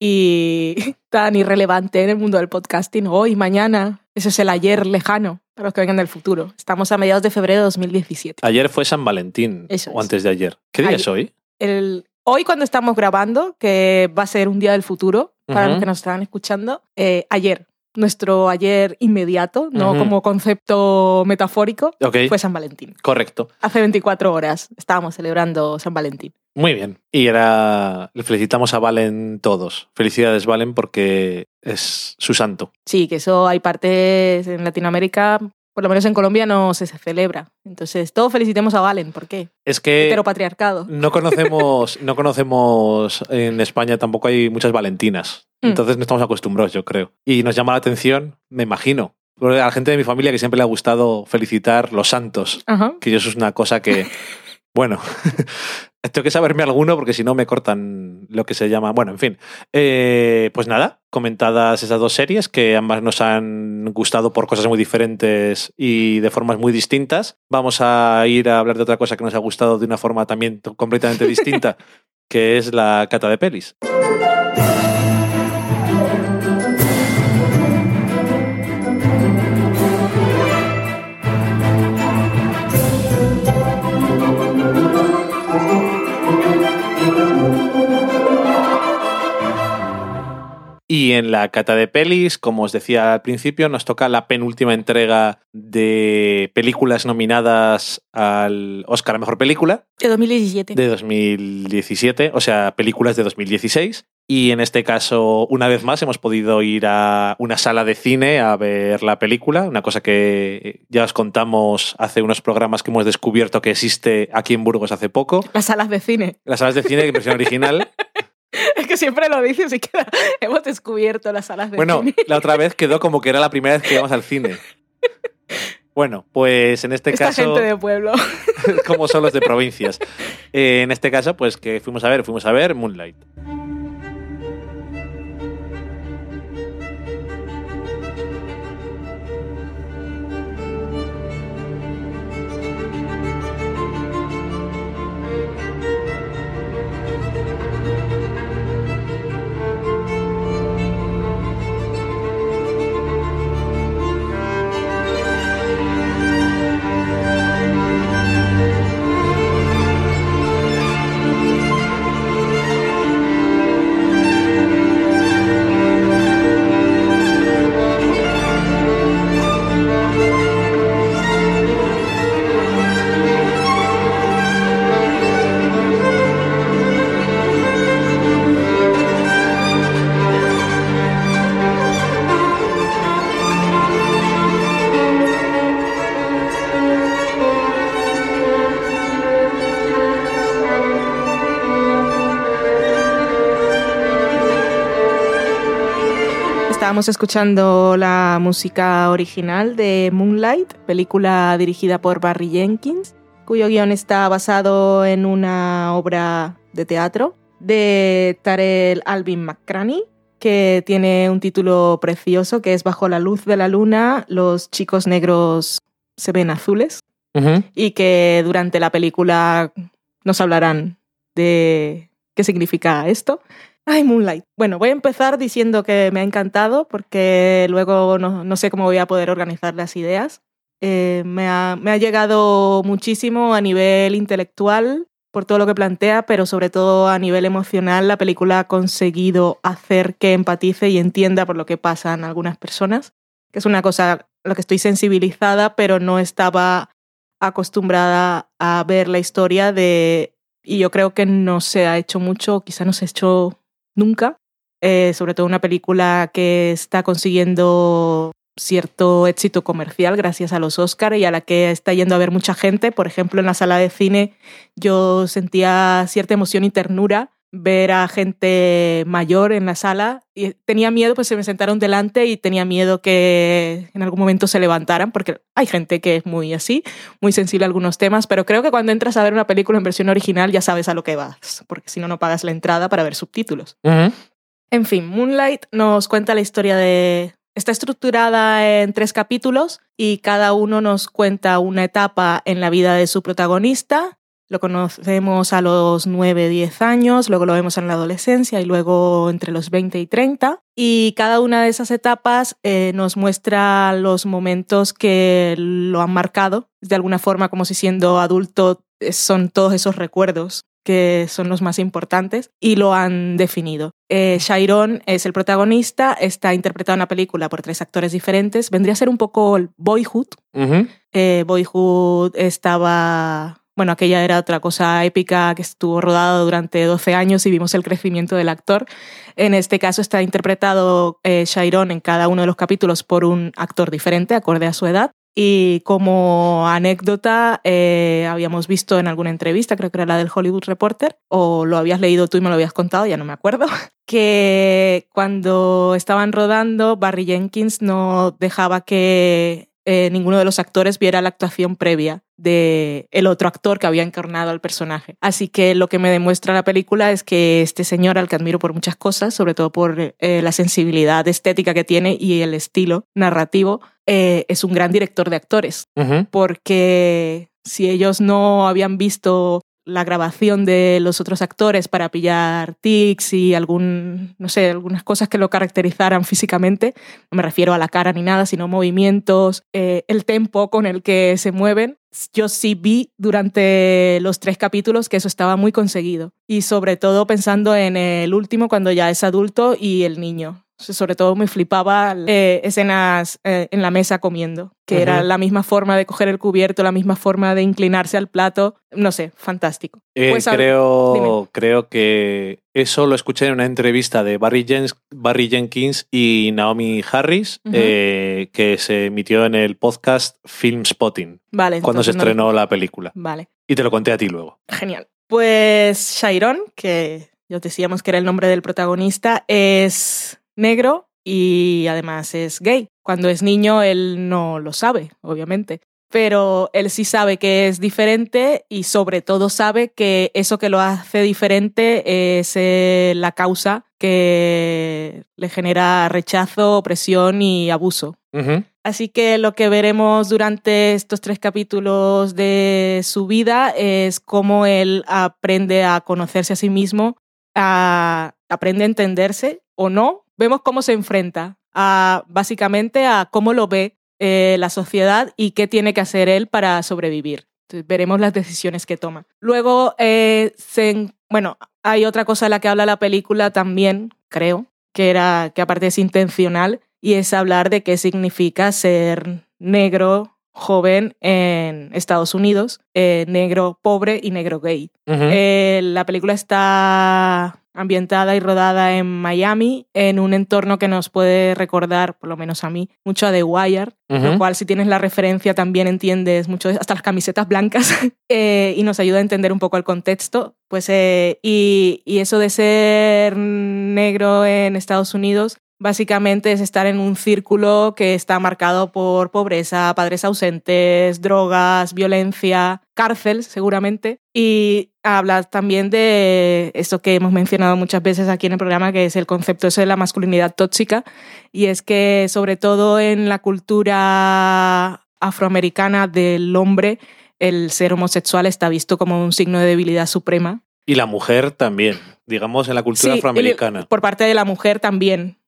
y tan irrelevante en el mundo del podcasting, hoy, mañana, eso es el ayer lejano para los que vengan del futuro. Estamos a mediados de febrero de 2017. Ayer fue San Valentín, Eso o es. antes de ayer. ¿Qué día Ayer. es hoy? El, hoy cuando estamos grabando, que va a ser un día del futuro, para los que nos están escuchando, eh, ayer, nuestro ayer inmediato, no como concepto metafórico, fue San Valentín. correcto. Hace 24 horas estábamos celebrando San Valentín. Muy bien. Y era. Le felicitamos a Valen todos. Felicidades, Valen, porque es su santo. Sí, que eso hay partes en Latinoamérica, por lo menos en Colombia no se celebra. Entonces, todos felicitemos a Valen. ¿Por qué? Es que Heteropatriarcado. no conocemos, no conocemos en España tampoco hay muchas Valentinas. Mm. Entonces no estamos acostumbrados, yo creo. Y nos llama la atención, me imagino. A la gente de mi familia que siempre le ha gustado felicitar los santos. Ajá. Que eso es una cosa que, bueno, Tengo que saberme alguno porque si no me cortan lo que se llama. Bueno, en fin. Eh, pues nada, comentadas esas dos series que ambas nos han gustado por cosas muy diferentes y de formas muy distintas. Vamos a ir a hablar de otra cosa que nos ha gustado de una forma también completamente distinta, que es la cata de pelis. Y en la cata de pelis, como os decía al principio, nos toca la penúltima entrega de películas nominadas al Oscar a Mejor Película. De 2017. De 2017, o sea, películas de 2016. Y en este caso, una vez más, hemos podido ir a una sala de cine a ver la película, una cosa que ya os contamos hace unos programas que hemos descubierto que existe aquí en Burgos hace poco. Las salas de cine. Las salas de cine, versión original. Que siempre lo dices y queda, hemos descubierto las salas de bueno, cine. la otra vez quedó como que era la primera vez que íbamos al cine. Bueno, pues en este Esta caso, gente de pueblo. como son los de provincias. Eh, en este caso, pues que fuimos a ver, fuimos a ver Moonlight. Estábamos escuchando la música original de Moonlight, película dirigida por Barry Jenkins, cuyo guion está basado en una obra de teatro de Tarell Alvin McCraney, que tiene un título precioso que es Bajo la luz de la luna, los chicos negros se ven azules, y que durante la película nos hablarán de qué significa esto. Ay, Moonlight. Bueno, voy a empezar diciendo que me ha encantado porque luego no, no sé cómo voy a poder organizar las ideas. Eh, me, ha, me ha llegado muchísimo a nivel intelectual por todo lo que plantea, pero sobre todo a nivel emocional la película ha conseguido hacer que empatice y entienda por lo que pasan algunas personas, que es una cosa a lo que estoy sensibilizada, pero no estaba acostumbrada a ver la historia de... Y yo creo que no se ha hecho mucho, quizá no se ha hecho nunca, eh, sobre todo una película que está consiguiendo cierto éxito comercial gracias a los Oscars y a la que está yendo a ver mucha gente. Por ejemplo, en la sala de cine yo sentía cierta emoción y ternura ver a gente mayor en la sala y tenía miedo, pues se me sentaron delante y tenía miedo que en algún momento se levantaran, porque hay gente que es muy así, muy sensible a algunos temas, pero creo que cuando entras a ver una película en versión original ya sabes a lo que vas, porque si no, no pagas la entrada para ver subtítulos. En fin, Moonlight nos cuenta la historia de... Está estructurada en tres capítulos y cada uno nos cuenta una etapa en la vida de su protagonista. Lo conocemos a los 9, 10 años, luego lo vemos en la adolescencia y luego entre los 20 y 30. Y cada una de esas etapas eh, nos muestra los momentos que lo han marcado, de alguna forma como si siendo adulto eh, son todos esos recuerdos que son los más importantes y lo han definido. Eh, Chiron es el protagonista, está interpretado en la película por tres actores diferentes. Vendría a ser un poco el Boyhood. Eh, Boyhood estaba bueno, aquella era otra cosa épica que estuvo rodada durante 12 años y vimos el crecimiento del actor. En este caso está interpretado eh, en cada uno de los capítulos por un actor diferente, acorde a su edad. Y como anécdota, eh, habíamos visto en alguna entrevista, creo que era la del Hollywood Reporter, o lo habías leído tú y me lo habías contado, ya no me acuerdo, que cuando estaban rodando, Barry Jenkins no dejaba que eh, ninguno de los actores viera la actuación previa de el otro actor que había encarnado al personaje. Así que lo que me demuestra la película es que este señor, al que admiro por muchas cosas, sobre todo por eh, la sensibilidad estética que tiene y el estilo narrativo, eh, es un gran director de actores. Porque si ellos no habían visto la grabación de los otros actores para pillar tics y algún, no sé, algunas cosas que lo caracterizaran físicamente. No me refiero a la cara ni nada, sino movimientos, eh, el tempo con el que se mueven. Yo sí vi durante los tres capítulos que eso estaba muy conseguido. Y sobre todo pensando en el último, cuando ya es adulto y el niño. Sobre todo me flipaba eh, escenas eh, en la mesa comiendo, que era la misma forma de coger el cubierto, la misma forma de inclinarse al plato. No sé, fantástico. Eh, Pues, creo, dime. creo que eso lo escuché en una entrevista de Barry, Barry Jenkins y Naomi Harris, que se emitió en el podcast Film Spotting, Vale. cuando se no- estrenó la película. Vale. Y te lo conté a ti luego. Genial. Pues Chiron, que ya os decíamos que era el nombre del protagonista, es negro y además es gay. Cuando es niño él no lo sabe, obviamente. Pero él sí sabe que es diferente y sobre todo sabe que eso que lo hace diferente es eh, la causa que le genera rechazo, opresión y abuso. Así que lo que veremos durante estos tres capítulos de su vida es cómo él aprende a conocerse a sí mismo, a- aprende a entenderse o no. Vemos cómo se enfrenta a, básicamente a cómo lo ve eh, la sociedad y qué tiene que hacer él para sobrevivir. Entonces, veremos las decisiones que toma. Luego, eh, se en- bueno, hay otra cosa de la que habla la película también, creo, que era que aparte es intencional y es hablar de qué significa ser negro joven en Estados Unidos, eh, negro pobre y negro gay. La película está ambientada y rodada en Miami, en un entorno que nos puede recordar, por lo menos a mí, mucho a The Wire, lo cual si tienes la referencia también entiendes mucho, de- hasta las camisetas blancas, eh, y nos ayuda a entender un poco el contexto. Pues, eh, y, y eso de ser negro en Estados Unidos básicamente es estar en un círculo que está marcado por pobreza, padres ausentes, drogas, violencia, cárcel seguramente. Y habla también de esto que hemos mencionado muchas veces aquí en el programa, que es el concepto de la masculinidad tóxica. Y es que sobre todo en la cultura afroamericana del hombre, el ser homosexual está visto como un signo de debilidad suprema. Y la mujer también, digamos, en la cultura Sí, afroamericana. por parte de la mujer también.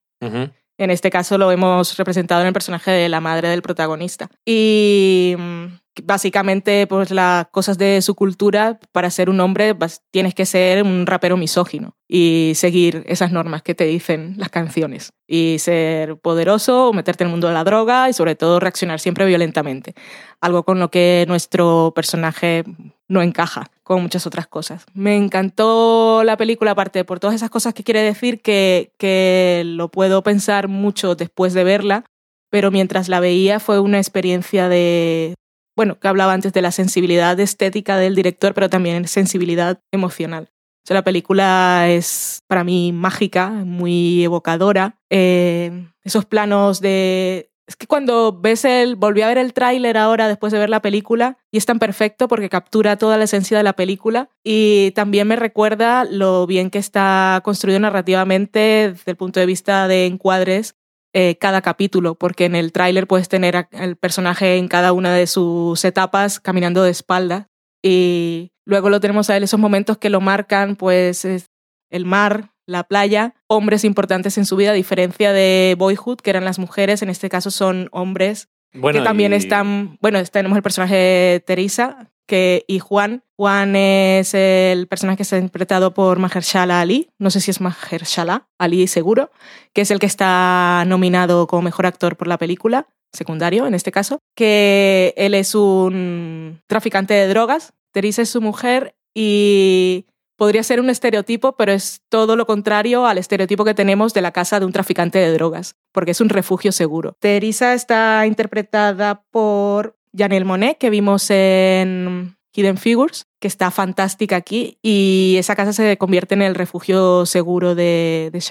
En este caso lo hemos representado en el personaje de la madre del protagonista. Y mm, básicamente, pues las cosas de su cultura, para ser un hombre tienes que ser un rapero misógino y seguir esas normas que te dicen las canciones. Y ser poderoso, meterte en el mundo de la droga y sobre todo reaccionar siempre violentamente. Algo con lo que nuestro personaje no encaja con muchas otras cosas. Me encantó la película, aparte por todas esas cosas que quiere decir, que, que lo puedo pensar mucho después de verla, pero mientras la veía fue una experiencia de, bueno, que hablaba antes de la sensibilidad estética del director, pero también sensibilidad emocional. O sea, la película es para mí mágica, muy evocadora. Eh, esos planos de... Es que cuando ves el... Volví a ver el tráiler ahora después de ver la película y es tan perfecto porque captura toda la esencia de la película y también me recuerda lo bien que está construido narrativamente desde el punto de vista de encuadres eh, cada capítulo, porque en el tráiler puedes tener a- el personaje en cada una de sus etapas caminando de espalda y luego lo tenemos a él esos momentos que lo marcan, pues es el mar, la playa, hombres importantes en su vida, a diferencia de Boyhood, que eran las mujeres, en este caso son hombres Bueno, que también y- están, bueno, tenemos el personaje de Teresa que, y Juan. Juan es el personaje que está interpretado por Mahershala Ali, no sé si es Mahershala Ali seguro, que es el que está nominado como mejor actor por la película, secundario en este caso, que él es un traficante de drogas, Teresa es su mujer y podría ser un estereotipo, pero es todo lo contrario al estereotipo que tenemos de la casa de un traficante de drogas, porque es un refugio seguro. Teresa está interpretada por Janelle Monet, que vimos en Hidden Figures, que está fantástica aquí, y esa casa se convierte en el refugio seguro de, de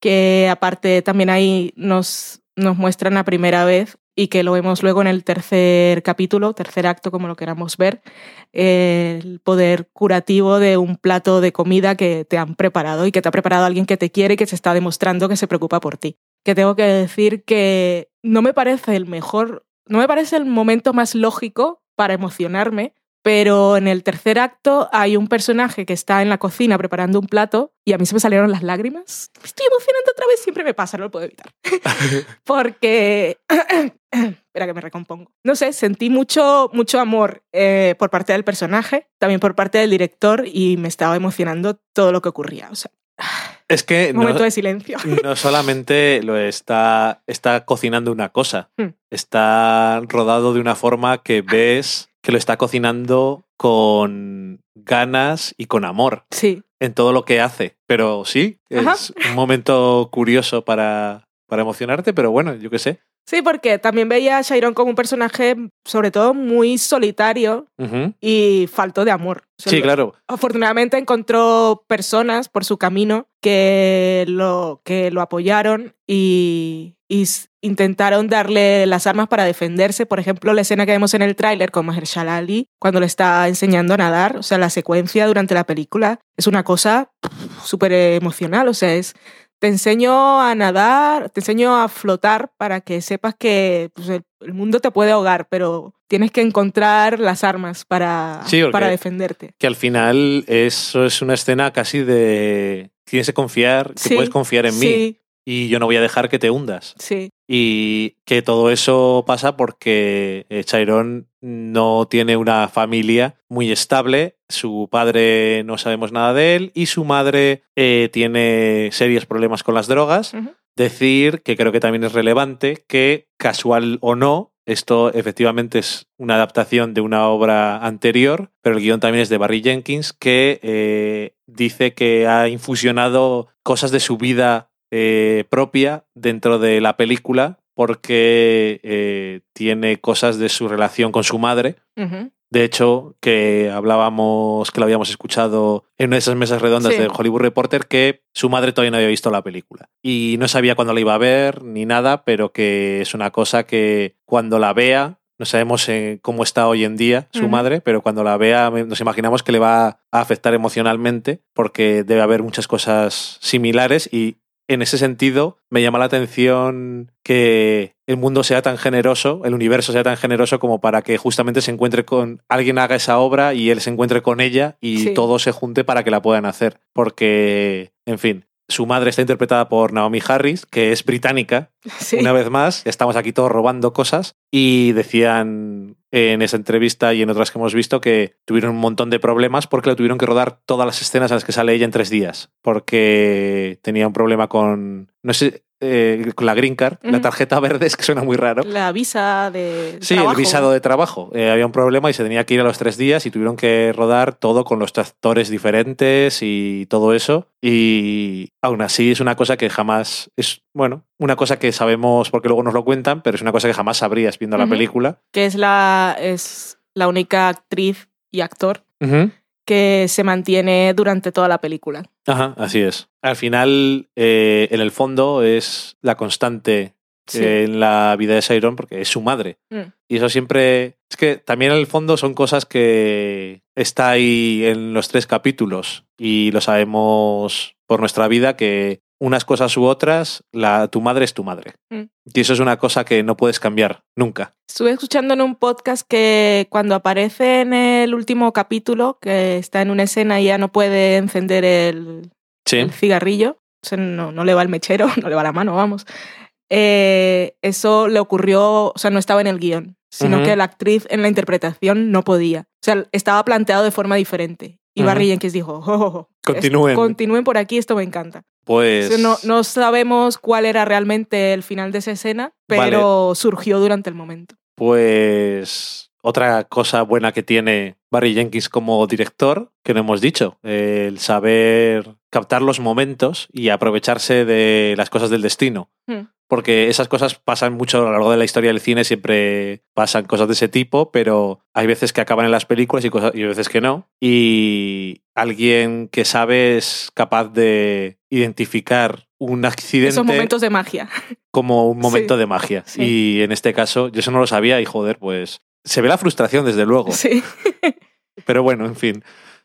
que aparte también ahí nos, nos muestran la primera vez y que lo vemos luego en el tercer capítulo, tercer acto, como lo queramos ver, el poder curativo de un plato de comida que te han preparado y que te ha preparado alguien que te quiere y que se está demostrando que se preocupa por ti. Que tengo que decir que no me parece el mejor, no me parece el momento más lógico para emocionarme, pero en el tercer acto hay un personaje que está en la cocina preparando un plato y a mí se me salieron las lágrimas. Me estoy emocionando otra vez, siempre me pasa, no lo puedo evitar. Porque... Espera que me recompongo. No sé, sentí mucho, mucho amor eh, por parte del personaje, también por parte del director y me estaba emocionando todo lo que ocurría. O sea, Es que un momento no, de silencio. no solamente lo está, está cocinando una cosa, Hmm. está rodado de una forma que ves que lo está cocinando con ganas y con amor Sí, en todo lo que hace. Pero sí, Ajá. es un momento curioso para, para emocionarte, pero bueno, yo qué sé. Sí, porque también veía a Chiron como un personaje, sobre todo, muy solitario Ujú. y falto de amor. Sí, claro. Afortunadamente encontró personas por su camino que lo, que lo apoyaron y, intentaron darle las armas para defenderse. Por ejemplo, la escena que vemos en el tráiler con Mahershala Ali cuando le está enseñando a nadar, o sea, la secuencia durante la película es una cosa súper emocional, o sea, es... Te enseño a nadar, te enseño a flotar para que sepas que pues, el, el mundo te puede ahogar, pero tienes que encontrar las armas para, Sí, para defenderte. Que al final eso es una escena casi de tienes que confiar, que Sí, puedes confiar en mí Sí, y yo no voy a dejar que te hundas. sí, Y que todo eso pasa porque eh, Chiron no tiene una familia muy estable, su padre no sabemos nada de él y su madre eh, tiene serios problemas con las drogas. Decir que creo que también es relevante que, casual o no, esto efectivamente es una adaptación de una obra anterior, pero el guion también es de Barry Jenkins, que eh, dice que ha infusionado cosas de su vida eh, propia dentro de la película porque eh, tiene cosas de su relación con su madre. De hecho, que hablábamos, que lo habíamos escuchado en una de esas mesas redondas Sí. de Hollywood Reporter, que su madre todavía no había visto la película. Y no sabía cuándo la iba a ver ni nada, pero que es una cosa que cuando la vea, no sabemos eh, cómo está hoy en día su madre, pero cuando la vea nos imaginamos que le va a afectar emocionalmente porque debe haber muchas cosas similares y en ese sentido me llama la atención que el mundo sea tan generoso, el universo sea tan generoso como para que justamente se encuentre con alguien haga esa obra y él se encuentre con ella y Sí. todo se junte para que la puedan hacer. Porque, en fin, su madre está interpretada por Naomi Harris, que es británica, Sí. una vez más, estamos aquí todos robando cosas. Y decían en esa entrevista y en otras que hemos visto que tuvieron un montón de problemas porque le tuvieron que rodar todas las escenas en las que sale ella en tres días. Porque tenía un problema con, no sé, eh, la green card, la tarjeta verde, es que suena muy raro. La visa de Sí, trabajo. el visado de trabajo. Eh, había un problema y se tenía que ir a los tres días y tuvieron que rodar todo con los actores diferentes y todo eso. Y aún así es una cosa que jamás es, bueno, una cosa que sabemos porque luego nos lo cuentan, pero es una cosa que jamás sabrías viendo la película. Que es la, es la única actriz y actor. Que se mantiene durante toda la película. Ajá, así es. Al final, eh, en el fondo, es la constante Sí. eh, en la vida de Sairon porque es su madre. Mm. Y eso siempre. Es que también en el fondo son cosas que está ahí en los tres capítulos y lo sabemos por nuestra vida que unas cosas u otras, la, tu madre es tu madre. Mm. Y eso es una cosa que no puedes cambiar nunca. Estuve escuchando en un podcast que cuando aparece en el último capítulo, que está en una escena y ya no puede encender el, Sí. el cigarrillo, o sea, no, no le va el mechero, no le va la mano, vamos. Eh, eso le ocurrió, o sea, no estaba en el guion, sino que la actriz en la interpretación no podía. O sea, estaba planteado de forma diferente. Y. Barry Jenkins dijo, "Oh, oh, oh, es- Continúen. continúen por aquí, esto me encanta. Pues. No, no sabemos cuál era realmente el final de esa escena, pero surgió durante el momento. Pues otra cosa buena que tiene Barry Jenkins como director, que no hemos dicho, el saber captar los momentos y aprovecharse de las cosas del destino. Hmm. Porque esas cosas pasan mucho a lo largo de la historia del cine, siempre pasan cosas de ese tipo, pero hay veces que acaban en las películas y, cosas, y veces que no. Y alguien que sabe es capaz de identificar un accidente. Esos momentos de magia. Como un momento Sí, de magia. sí. Y en este caso, yo eso no lo sabía y joder, pues se ve la frustración desde luego. Sí. Pero bueno, en fin.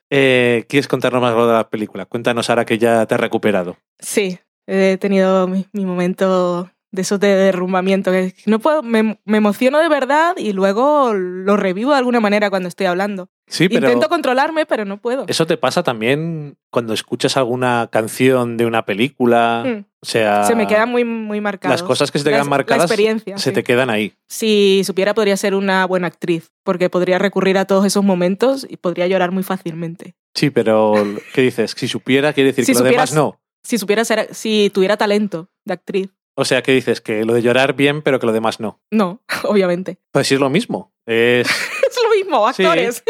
Eh, ¿Quieres contarnos más algo de la película? Cuéntanos ahora que ya te has recuperado. Sí, he tenido mi, mi momento de esos de derrumbamiento. que no puedo, me, me emociono de verdad y luego lo revivo de alguna manera cuando estoy hablando. Sí, pero Intento controlarme, pero no puedo. eso te pasa también cuando escuchas alguna canción de una película. Mm. O sea, Se me queda muy, muy marcado. las cosas que se te quedan marcadas La experiencia. se sí. te quedan ahí. Si supiera, podría ser una buena actriz, porque podría recurrir a todos esos momentos y podría llorar muy fácilmente. Sí, pero ¿qué dices? Si supiera, quiere decir Si que lo demás no. Si supiera ser, si tuviera talento de actriz. O sea, ¿qué dices? Que lo de llorar bien, pero que lo demás no. No, obviamente. Pues sí es lo mismo. Es, Es lo mismo, Sí. actores.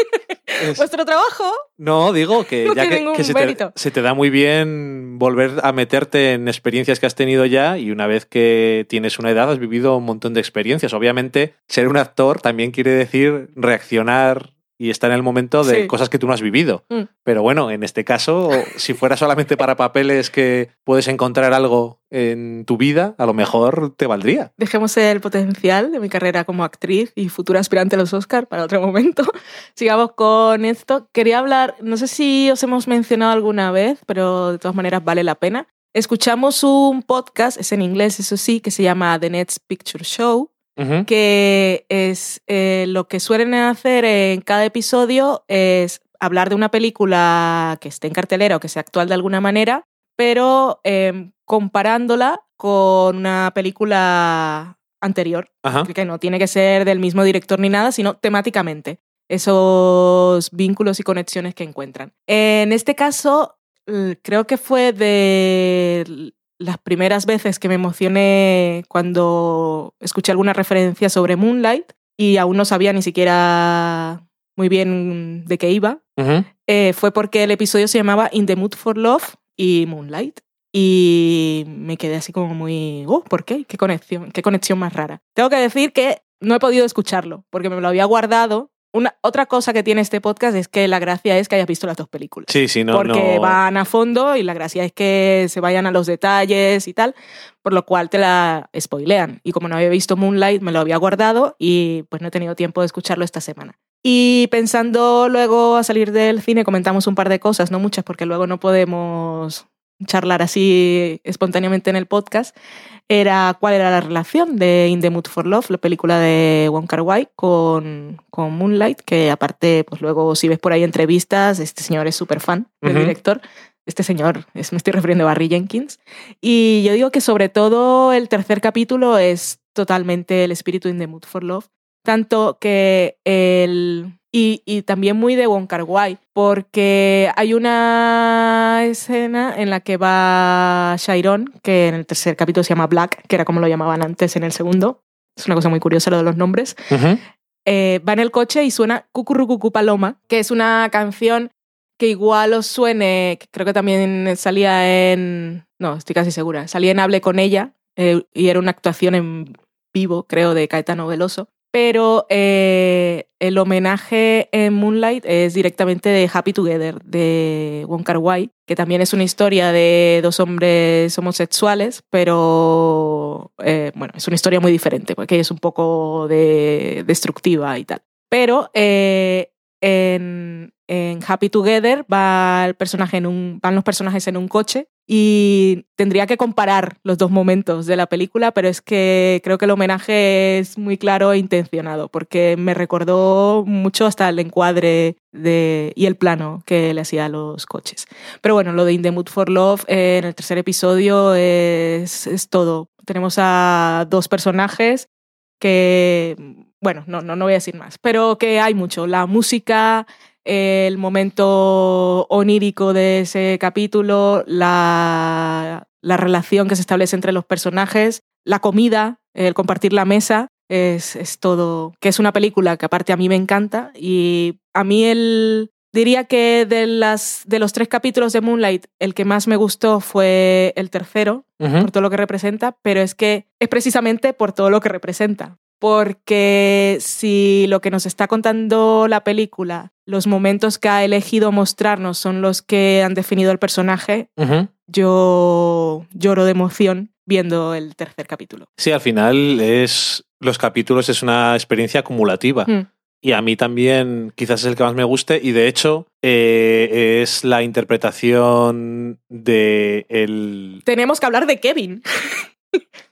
es- Vuestro trabajo No, digo que No ya que, que se, te, se te da muy bien volver a meterte en experiencias que has tenido ya y una vez que tienes una edad has vivido un montón de experiencias. Obviamente, ser un actor también quiere decir reaccionar y estar en el momento de Sí. cosas que tú no has vivido. Mm. Pero bueno, en este caso, si fuera solamente para papeles que puedes encontrar algo en tu vida, a lo mejor te valdría. Dejemos el potencial de mi carrera como actriz y futura aspirante a los Oscar para otro momento. Sigamos con esto. Quería hablar, no sé si os hemos mencionado alguna vez, pero de todas maneras vale la pena. Escuchamos un podcast, es en inglés, eso sí, que se llama The Next Picture Show, Que es eh, lo que suelen hacer en cada episodio es hablar de una película que esté en cartelera o que sea actual de alguna manera, pero eh, comparándola con una película anterior, Ajá. que no tiene que ser del mismo director ni nada, sino temáticamente esos vínculos y conexiones que encuentran. En este caso, creo que fue de las primeras veces que me emocioné cuando escuché alguna referencia sobre Moonlight y aún no sabía ni siquiera muy bien de qué iba. Eh, fue porque el episodio se llamaba In the Mood for Love y Moonlight. Y me quedé así como muy, oh, ¿por qué? ¿Qué conexión? ¿Qué conexión más rara? Tengo que decir que no he podido escucharlo porque me lo había guardado. Una, otra cosa que tiene este podcast es que la gracia es que hayas visto las dos películas. Sí, sí, no. porque no- van a fondo y la gracia es que se vayan a los detalles y tal, por lo cual te la spoilean. Y como no había visto Moonlight, me lo había guardado y pues no he tenido tiempo de escucharlo esta semana. Y pensando luego a salir del cine, comentamos un par de cosas, no muchas, porque luego no podemos charlar así espontáneamente en el podcast, era cuál era la relación de In the Mood for Love, la película de Wong Kar Wai, con, con Moonlight, que aparte, pues luego si ves por ahí entrevistas, este señor es súper fan del director. Este señor, es, me estoy refiriendo a Barry Jenkins. Y yo digo que sobre todo el tercer capítulo es totalmente el espíritu In the Mood for Love. Tanto que el... Y, y también muy de Wong Kar Wai, porque hay una escena en la que va Chiron, que en el tercer capítulo se llama Black, que era como lo llamaban antes en el segundo. Es una cosa muy curiosa lo de los nombres. Eh, va en el coche y suena Cucurrucucu Paloma, que es una canción que igual os suene, que creo que también salía en... No, estoy casi segura. Salía en Hable con ella eh, y era una actuación en vivo, creo, de Caetano Veloso. Pero eh, el homenaje en Moonlight es directamente de Happy Together, de Wong Kar Wai, que también es una historia de dos hombres homosexuales, pero eh, bueno, es una historia muy diferente, porque es un poco de, destructiva y tal. Pero eh, en, en Happy Together van los personajes en un coche y tendría que comparar los dos momentos de la película, pero es que creo que el homenaje es muy claro e intencionado, porque me recordó mucho hasta el encuadre de, y el plano que le hacía a los coches. Pero bueno, lo de In the Mood for Love eh, en el tercer episodio es, es todo. Tenemos a dos personajes que, bueno, no, no, no voy a decir más, pero que hay mucho. La música, el momento onírico de ese capítulo, la, la relación que se establece entre los personajes, la comida, el compartir la mesa, es, es todo. Que es una película que aparte a mí me encanta y a mí el, Diría que de, las, de los tres capítulos de Moonlight, el que más me gustó fue el tercero, por todo lo que representa, pero es que es precisamente por todo lo que representa. Porque si lo que nos está contando la película, los momentos que ha elegido mostrarnos son los que han definido el personaje, yo lloro de emoción viendo el tercer capítulo. Sí, al final es los capítulos es una experiencia acumulativa. Mm. Y a mí también quizás es el que más me guste y de hecho eh, es la interpretación de el... Tenemos que hablar de Kevin.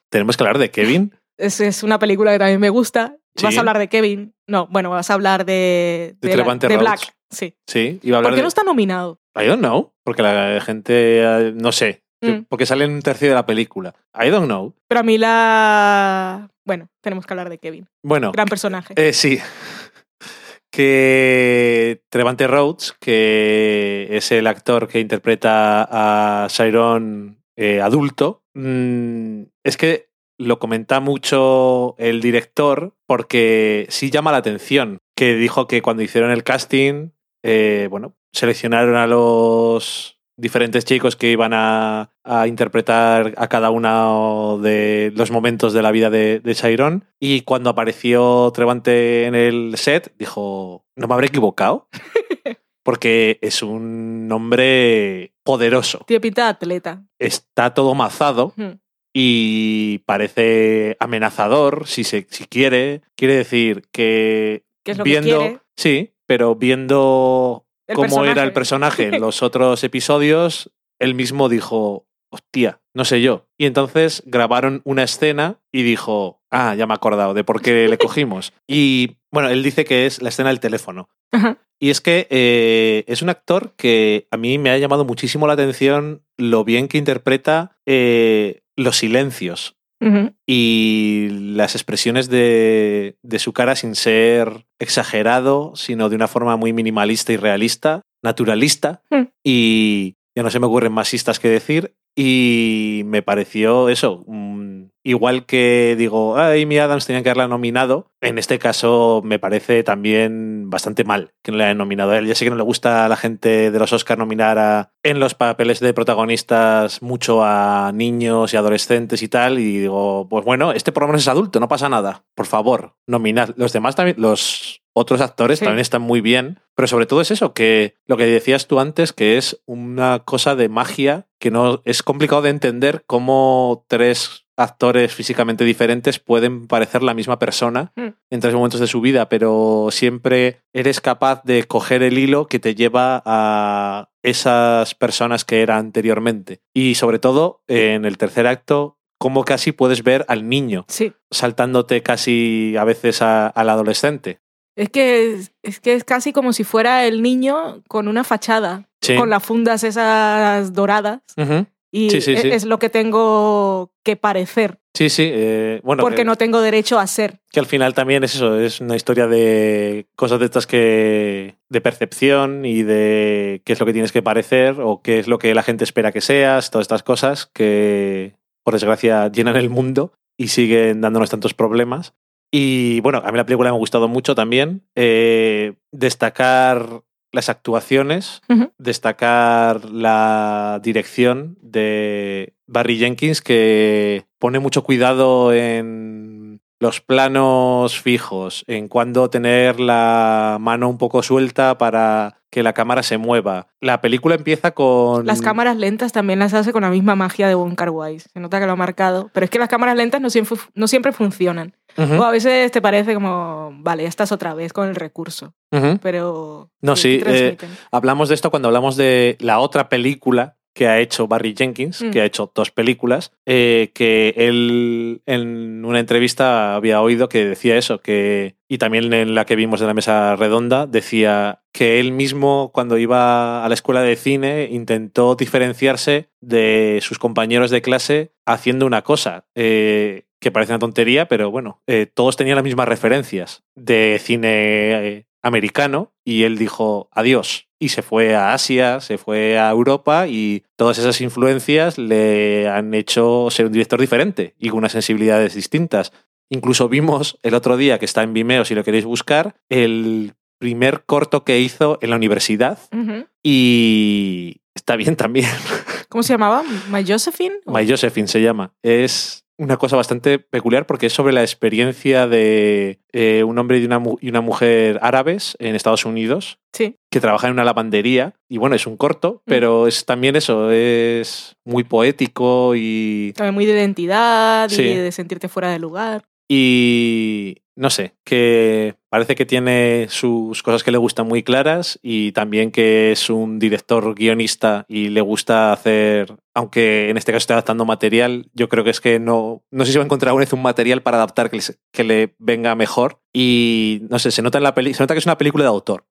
Tenemos que hablar de Kevin. Es, es una película que también me gusta. Sí. ¿Vas a hablar de Kevin? No, bueno, vas a hablar de, De la- Trevante de. Black. Sí. Sí, iba a ¿Por qué de... no está nominado? I don't know, porque la gente, eh, no sé, Mm. porque sale en un tercio de la película. I don't know. Pero a mí la... Bueno, tenemos que hablar de Kevin. Bueno, Gran personaje. eh, sí. Que Trevante Rhodes, que es el actor que interpreta a Chiron eh, adulto, mm, es que lo comenta mucho el director porque sí llama la atención, que dijo que cuando hicieron el casting, eh, bueno, seleccionaron a los diferentes chicos que iban a, a interpretar a cada uno de los momentos de la vida de, de Chiron. Y cuando apareció Trevante en el set, dijo, no me habré equivocado. Porque es un nombre poderoso. Tiene pinta de atleta. Está todo mazado Hmm. Y parece amenazador, si, se, si quiere. Quiere decir que ¿Qué es lo que viendo, quiere? sí, pero viendo El cómo personaje. era el personaje en los otros episodios, él mismo dijo, hostia, no sé yo. Y entonces grabaron una escena y dijo, ah, ya me he acordado de por qué le cogimos. Y bueno, él dice que es la escena del teléfono. Ajá. Y es que eh, es un actor que a mí me ha llamado muchísimo la atención lo bien que interpreta eh, los silencios y las expresiones de, de su cara sin ser exagerado, sino de una forma muy minimalista y realista, naturalista. Hmm. Y ya no se me ocurren más que decir. Y me pareció eso. Igual que digo, "Ah, Amy Adams tenían que haberla nominado. En este caso me parece también bastante mal que no le hayan nominado a él. Ya sé que no le gusta a la gente de los Oscars nominar a, en los papeles de protagonistas mucho a niños y adolescentes y tal. Y digo, pues bueno, este por lo menos es adulto, no pasa nada. Por favor, nominad. Los demás también, los otros actores Sí. también están muy bien. Pero sobre todo es eso, que lo que decías tú antes, que es una cosa de magia que no es complicado de entender cómo tres actores físicamente diferentes pueden parecer la misma persona Mm. en tres momentos de su vida, pero siempre eres capaz de coger el hilo que te lleva a esas personas que era anteriormente. Y sobre todo, en el tercer acto, cómo casi puedes ver al niño Sí. saltándote casi a veces a- al adolescente. Es que es, es que es casi como si fuera el niño con una fachada, Sí. con las fundas esas doradas. Y Sí, sí, e- sí. es lo que tengo que parecer, Sí, sí. eh, bueno, porque que, no tengo derecho a ser. que al final también es eso, es una historia de cosas de estas que. de percepción y de qué es lo que tienes que parecer o qué es lo que la gente espera que seas, todas estas cosas que, por desgracia, llenan el mundo y siguen dándonos tantos problemas. Y bueno, a mí la película me ha gustado mucho también. Eh, destacar las actuaciones, destacar la dirección de Barry Jenkins, que pone mucho cuidado en los planos fijos, en cuándo tener la mano un poco suelta para que la cámara se mueva. La película empieza con... Las cámaras lentas también las hace con la misma magia de Wong Kar Wai. Se nota que lo ha marcado. Pero es que las cámaras lentas no siempre, no siempre funcionan. O a veces te parece como, vale, ya estás otra vez con el recurso. Pero. No, sí, ¿qué transmiten? Hablamos de esto cuando hablamos de la otra película que ha hecho Barry Jenkins, Mm. que ha hecho dos películas, eh, que él en una entrevista había oído que decía eso, que y también en la que vimos en la mesa redonda, decía que él mismo cuando iba a la escuela de cine intentó diferenciarse de sus compañeros de clase haciendo una cosa. eh, que parece una tontería, pero bueno, eh, todos tenían las mismas referencias de cine eh, americano y él dijo adiós y se fue a Asia, se fue a Europa y todas esas influencias le han hecho ser un director diferente y con unas sensibilidades distintas. Incluso vimos el otro día que está en Vimeo, si lo queréis buscar, el primer corto que hizo en la universidad y está bien también. ¿Cómo se llamaba? ¿My Josephine? My Josephine se llama. Es una cosa bastante peculiar porque es sobre la experiencia de eh, un hombre y una, mu- y una mujer árabes en Estados Unidos Sí. que trabajan en una lavandería. Y bueno, es un corto, pero es también eso, es muy poético y, También muy de identidad Sí. y de sentirte fuera de lugar. y no sé, que parece que tiene sus cosas que le gustan muy claras y también que es un director guionista y le gusta hacer, aunque en este caso esté adaptando material, yo creo que es que no, no sé si va a encontrar alguna vez un material para adaptar que, les- que le venga mejor y no sé, se nota en la peli, se nota que es una película de autor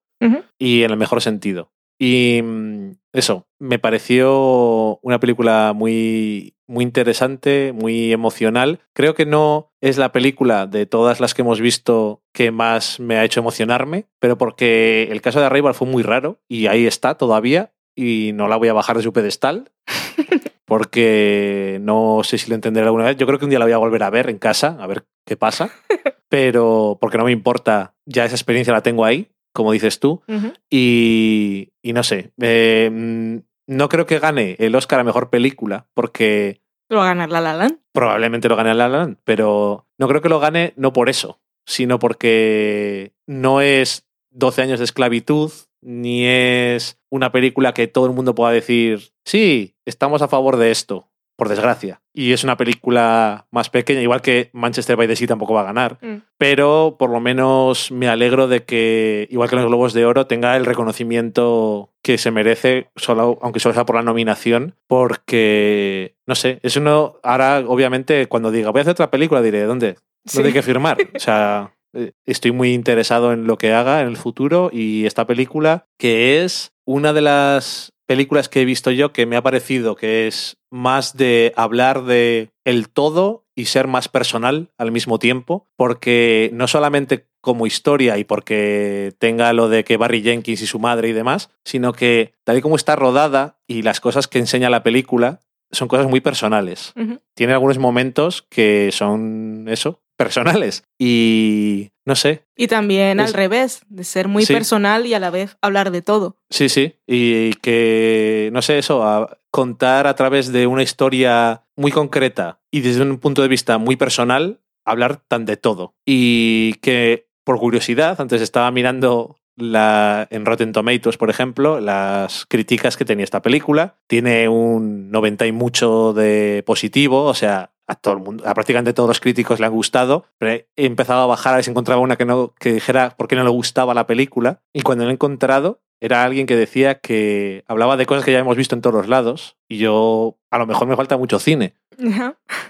y en el mejor sentido. Y mm, eso, me pareció una película muy, muy interesante, muy emocional. Creo que no es la película de todas las que hemos visto que más me ha hecho emocionarme, pero porque el caso de Arrival fue muy raro y ahí está todavía y no la voy a bajar de su pedestal. Porque no sé si lo entenderé alguna vez. Yo creo que un día la voy a volver a ver en casa, a ver qué pasa. Pero porque no me importa, ya esa experiencia la tengo ahí, como dices tú. Y no sé, eh, mm, no creo que gane el Oscar a Mejor Película, porque Lo va a ganar La La Land. probablemente lo gane La La Land, pero no creo que lo gane no por eso, sino porque no es 12 años de esclavitud, ni es una película que todo el mundo pueda decir, sí, estamos a favor de esto, por desgracia. Y es una película más pequeña, igual que Manchester by the Sea tampoco va a ganar, Mm. pero por lo menos me alegro de que, igual que los Globos de Oro, tenga el reconocimiento que se merece, solo, aunque solo sea por la nominación, porque, no sé, es uno, ahora obviamente cuando diga, voy a hacer otra película, diré, ¿dónde? Sí. ¿Dónde hay que firmar? O sea, eh, estoy muy interesado en lo que haga en el futuro y esta película, que es una de las películas que he visto yo que me ha parecido que es más de hablar de el todo y ser más personal al mismo tiempo, porque no solamente como historia y porque tenga lo de que Barry Jenkins y su madre y demás, sino que tal y como está rodada y las cosas que enseña la película son cosas muy personales. Tiene algunos momentos que son eso, personales. Y no sé, Y también Es- al revés, de ser muy Sí. personal y a la vez hablar de todo. sí, sí. Y que, no sé, eso, a contar a través de una historia muy concreta y desde un punto de vista muy personal, hablar tan de todo. Y que, por curiosidad, antes estaba mirando la, en Rotten Tomatoes, por ejemplo, las críticas que tenía esta película. Tiene un 90 y mucho de positivo, o sea, a todo el mundo, a prácticamente todos los críticos le han gustado, pero he empezado a bajar a ver si encontraba una que no que dijera por qué no le gustaba la película. Y cuando lo he encontrado era alguien que decía que hablaba de cosas que ya hemos visto en todos los lados y yo a lo mejor me falta mucho cine,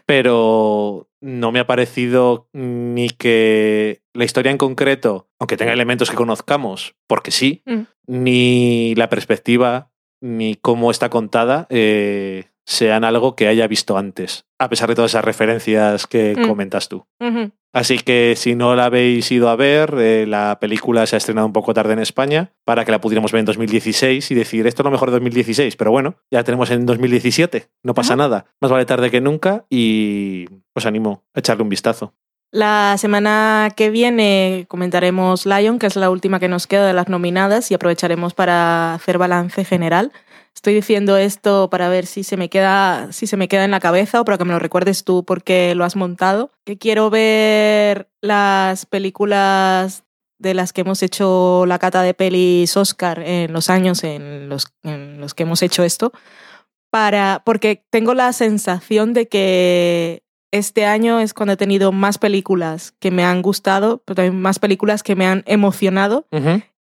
pero no me ha parecido ni que la historia en concreto, aunque tenga elementos que conozcamos, porque sí, Mm. ni la perspectiva, ni cómo está contada, eh, sean algo que haya visto antes, a pesar de todas esas referencias que Mm. comentas tú. Así que si no la habéis ido a ver, eh, la película se ha estrenado un poco tarde en España para que la pudiéramos ver en 2016 y decir esto es lo mejor de 2016, pero bueno, ya tenemos en 2017, no pasa Ajá. nada, más vale tarde que nunca y os animo a echarle un vistazo. La semana que viene comentaremos Lion, que es la última que nos queda de las nominadas, y aprovecharemos para hacer balance general. Estoy diciendo esto para ver si se me queda, si se me queda en la cabeza o para que me lo recuerdes tú porque lo has montado. Que quiero ver las películas de las que hemos hecho la cata de pelis Oscar en los años en los, en los que hemos hecho esto. Para, porque tengo la sensación de que este año es cuando he tenido más películas que me han gustado, pero también más películas que me han emocionado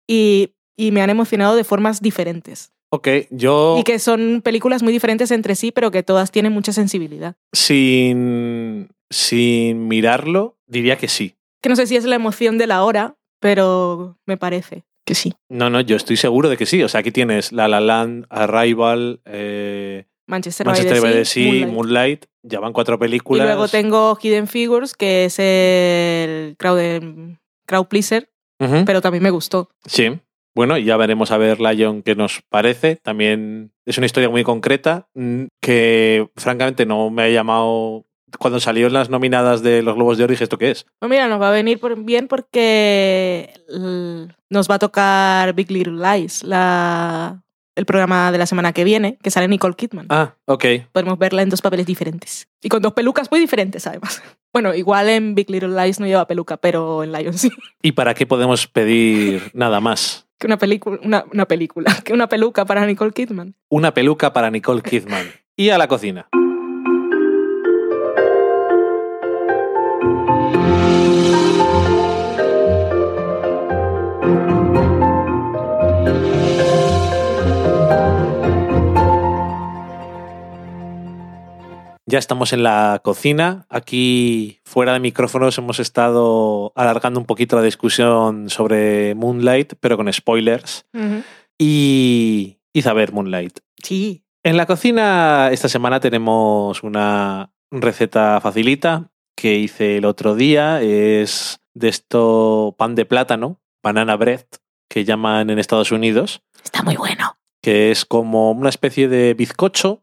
y, y me han emocionado de formas diferentes. Ok, yo Y que son películas muy diferentes entre sí, pero que todas tienen mucha sensibilidad. sin, sin mirarlo diría que sí. Que no sé si es la emoción de la hora, pero me parece que sí. No, no, yo estoy seguro de que sí. O sea, aquí tienes La La Land, Arrival, eh, Manchester, Manchester by the Sea, Moonlight. Moonlight. Ya van cuatro Y películas. luego tengo Hidden Figures, que es el crowd, crowd pleaser, pero también me gustó. Sí. Bueno, ya veremos a ver Lion qué nos parece. También es una historia muy concreta mm, que francamente no me ha llamado cuando salió en las nominadas de los Globos de Oro, dije, ¿esto qué es? Pues mira, nos va a venir por- bien porque nos va a tocar Big Little Lies, la, el programa de la semana que viene, que sale Nicole Kidman. Ah, ok. Podemos verla en dos papeles diferentes. Y con dos pelucas muy diferentes, además. Bueno, igual en Big Little Lies no lleva peluca, pero en Lion sí. ¿Y para qué podemos pedir nada más? Que una película, una, una película, que una peluca para Nicole Kidman. Una peluca para Nicole Kidman. Y a la cocina. Ya estamos en la cocina. Aquí, fuera de micrófonos, hemos estado alargando un poquito la discusión sobre Moonlight, pero con spoilers. Y hice a ver Moonlight. Sí. En la cocina esta semana tenemos una receta facilita que hice el otro día. Es de esto pan de plátano, banana bread, que llaman en Estados Unidos, Está muy bueno. que es como una especie de bizcocho.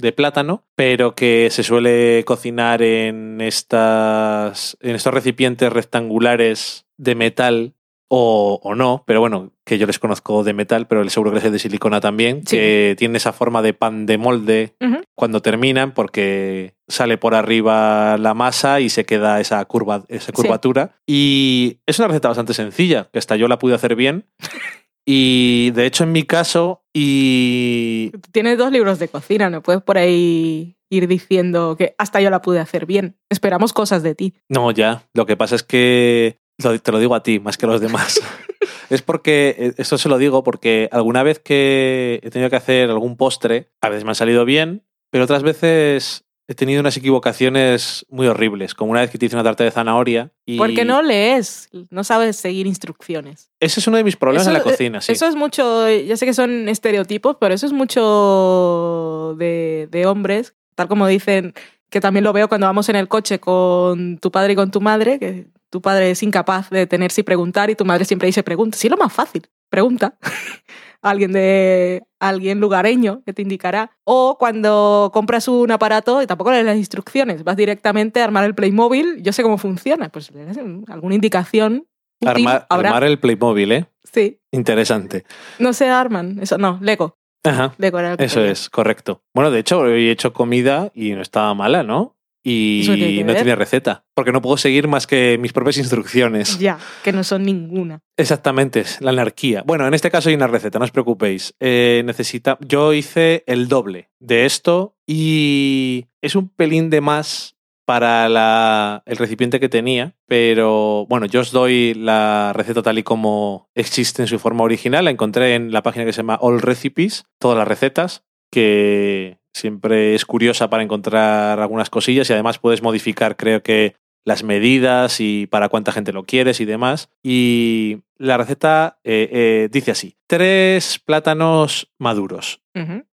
De plátano, pero que se suele cocinar en estas en estos recipientes rectangulares de metal o, o no, pero bueno, que yo les conozco de metal, pero seguro que les es de silicona también, Sí. que tiene esa forma de pan de molde cuando terminan, porque sale por arriba la masa y se queda esa curva, esa curvatura. Y es una receta bastante sencilla, que hasta yo la pude hacer bien. Y de hecho, en mi caso, y Tienes dos libros de cocina, no puedes por ahí ir diciendo que hasta yo la pude hacer bien. Esperamos cosas de ti. No, ya. Lo que pasa es que te lo digo a ti más que a los demás. es porque, eh, esto se lo digo porque alguna vez que he tenido que hacer algún postre, a veces me han salido bien, pero otras veces he tenido unas equivocaciones muy horribles, como una vez que te hice una tarta de zanahoria y... Porque no lees, no sabes seguir instrucciones. Ese es uno de mis problemas Eso- en la cocina, sí. Eso es mucho, ya sé que son estereotipos, pero eso es mucho de, de hombres, tal como dicen, que también lo veo cuando vamos en el coche con tu padre y con tu madre, que tu padre es incapaz de detenerse y preguntar y tu madre siempre dice pregunta. Sí, es lo más fácil, pregunta. alguien de alguien lugareño que te indicará. O cuando compras un aparato y tampoco lees las instrucciones, vas directamente a armar el Playmobil, yo sé cómo funciona, pues le das alguna indicación. útil, Armar, armar el Playmobil, ¿eh? Sí, Interesante. no se arman, eso no, Lego. Ajá. Lego era Eso es, correcto. Bueno, de hecho, hoy he hecho comida y no estaba mala, ¿no? Y ¿Eso qué tiene que no ver? tenía receta, porque no puedo seguir más que mis propias instrucciones. Ya, que no son ninguna. Exactamente, es la anarquía. Bueno, en este caso hay una receta, no os preocupéis. Eh, necesita, yo hice el doble de esto y es un pelín de más para la- el recipiente que tenía, pero bueno, yo os doy la receta tal y como existe en su forma original. La encontré en la página que se llama All Recipes, todas las recetas, que siempre es curiosa para encontrar algunas cosillas y además puedes modificar, creo que las medidas y para cuánta gente lo quieres y demás. Y la receta eh, eh, dice así: tres plátanos maduros,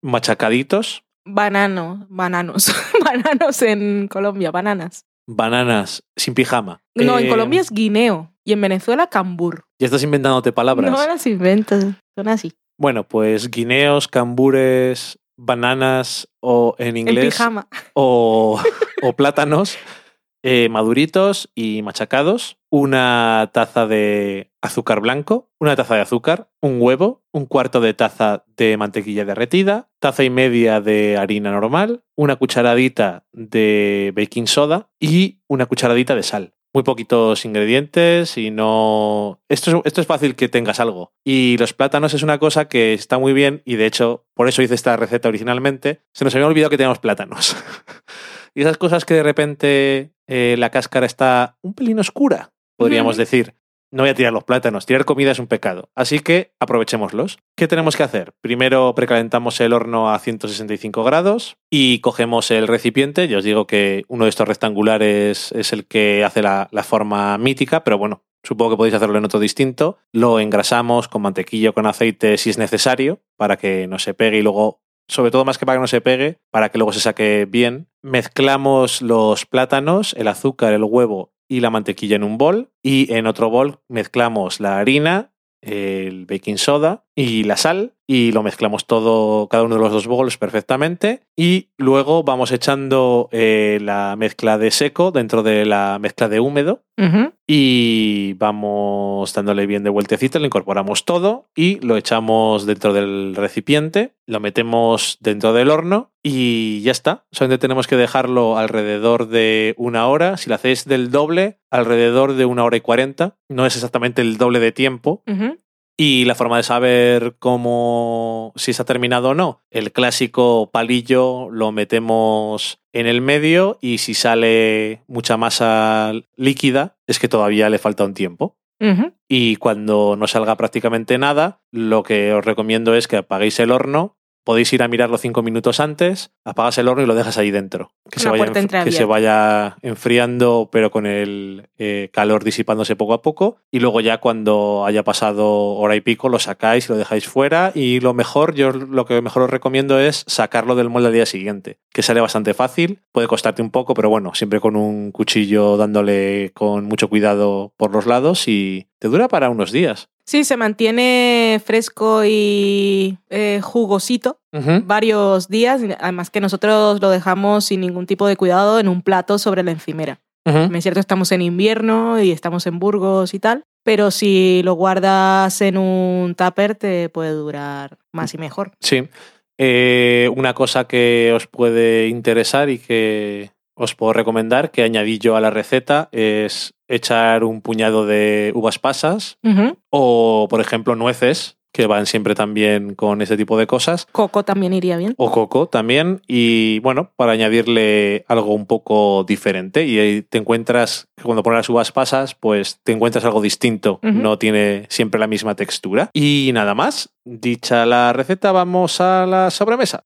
machacaditos, Banano, bananos. bananos en Colombia, bananas. bananas sin pijama. No, en Eh, Colombia es guineo y en Venezuela cambur. Ya estás inventándote palabras. No las inventas, son así. Bueno, pues guineos, cambures, bananas o en inglés o, o plátanos eh, maduritos y machacados, una taza de azúcar blanco, una taza de azúcar, un huevo, un cuarto de taza de mantequilla derretida, taza y media de harina normal, una cucharadita de baking soda y una cucharadita de sal. Muy poquitos ingredientes y no... Esto es, esto es fácil que tengas algo. Y los plátanos es una cosa que está muy bien y de hecho por eso hice esta receta originalmente. Se nos había olvidado que teníamos plátanos. y esas cosas que de repente eh, la cáscara está un pelín oscura, podríamos decir. No voy a tirar los plátanos, tirar comida es un pecado. Así que aprovechémoslos. ¿Qué tenemos que hacer? Primero precalentamos el horno a 165 grados y cogemos el recipiente. Ya os digo que uno de estos rectangulares es el que hace la, forma mítica, pero bueno, supongo que podéis hacerlo en otro distinto. Lo engrasamos con mantequilla con aceite si es necesario para que no se pegue y luego sobre todo más que para que no se pegue, para que luego se saque bien. Mezclamos los plátanos, el azúcar, el huevo y la mantequilla en un bol y en otro bol mezclamos la harina, el baking soda y la sal y lo mezclamos todo, cada uno de los dos bols perfectamente y luego vamos echando eh, la mezcla de seco dentro de la mezcla de húmedo y vamos dándole bien de vueltecita, lo incorporamos todo y lo echamos dentro del recipiente, lo metemos dentro del horno y ya está. Solamente tenemos que dejarlo alrededor de una hora. Si lo hacéis del doble, alrededor de una hora y cuarenta. No es exactamente el doble de tiempo. Ujú. Y la forma de saber cómo si está terminado o no, el clásico palillo lo metemos en el medio y si sale mucha masa líquida es que todavía le falta un tiempo. Y cuando no salga prácticamente nada, lo que os recomiendo es que apaguéis el horno. Podéis ir a mirarlo cinco minutos antes, apagas el horno y lo dejas ahí dentro. Que, se vaya, que se vaya enfriando, pero con el eh, calor disipándose poco a poco. Y luego ya cuando haya pasado hora y pico, lo sacáis y lo dejáis fuera. Y lo mejor, yo lo que mejor os recomiendo es sacarlo del molde al día siguiente, que sale bastante fácil. Puede costarte un poco, pero bueno, siempre con un cuchillo dándole con mucho cuidado por los lados y te dura para unos días. Sí, se mantiene fresco y eh, jugosito varios días. Además que nosotros lo dejamos sin ningún tipo de cuidado en un plato sobre la encimera. Ujú. Es cierto, estamos en invierno y estamos en Burgos y tal, pero si lo guardas en un tupper te puede durar más y mejor. Sí. Eh, una cosa que os puede interesar y que os puedo recomendar, que añadí yo a la receta, es echar un puñado de uvas pasas o, por ejemplo, nueces, que van siempre también con ese tipo de cosas. Coco también iría bien. O coco también. Y bueno, para añadirle algo un poco diferente. Y ahí te encuentras, cuando pones las uvas pasas, pues te encuentras algo distinto. No tiene siempre la misma textura. Y nada más. Dicha la receta, vamos a la sobremesa.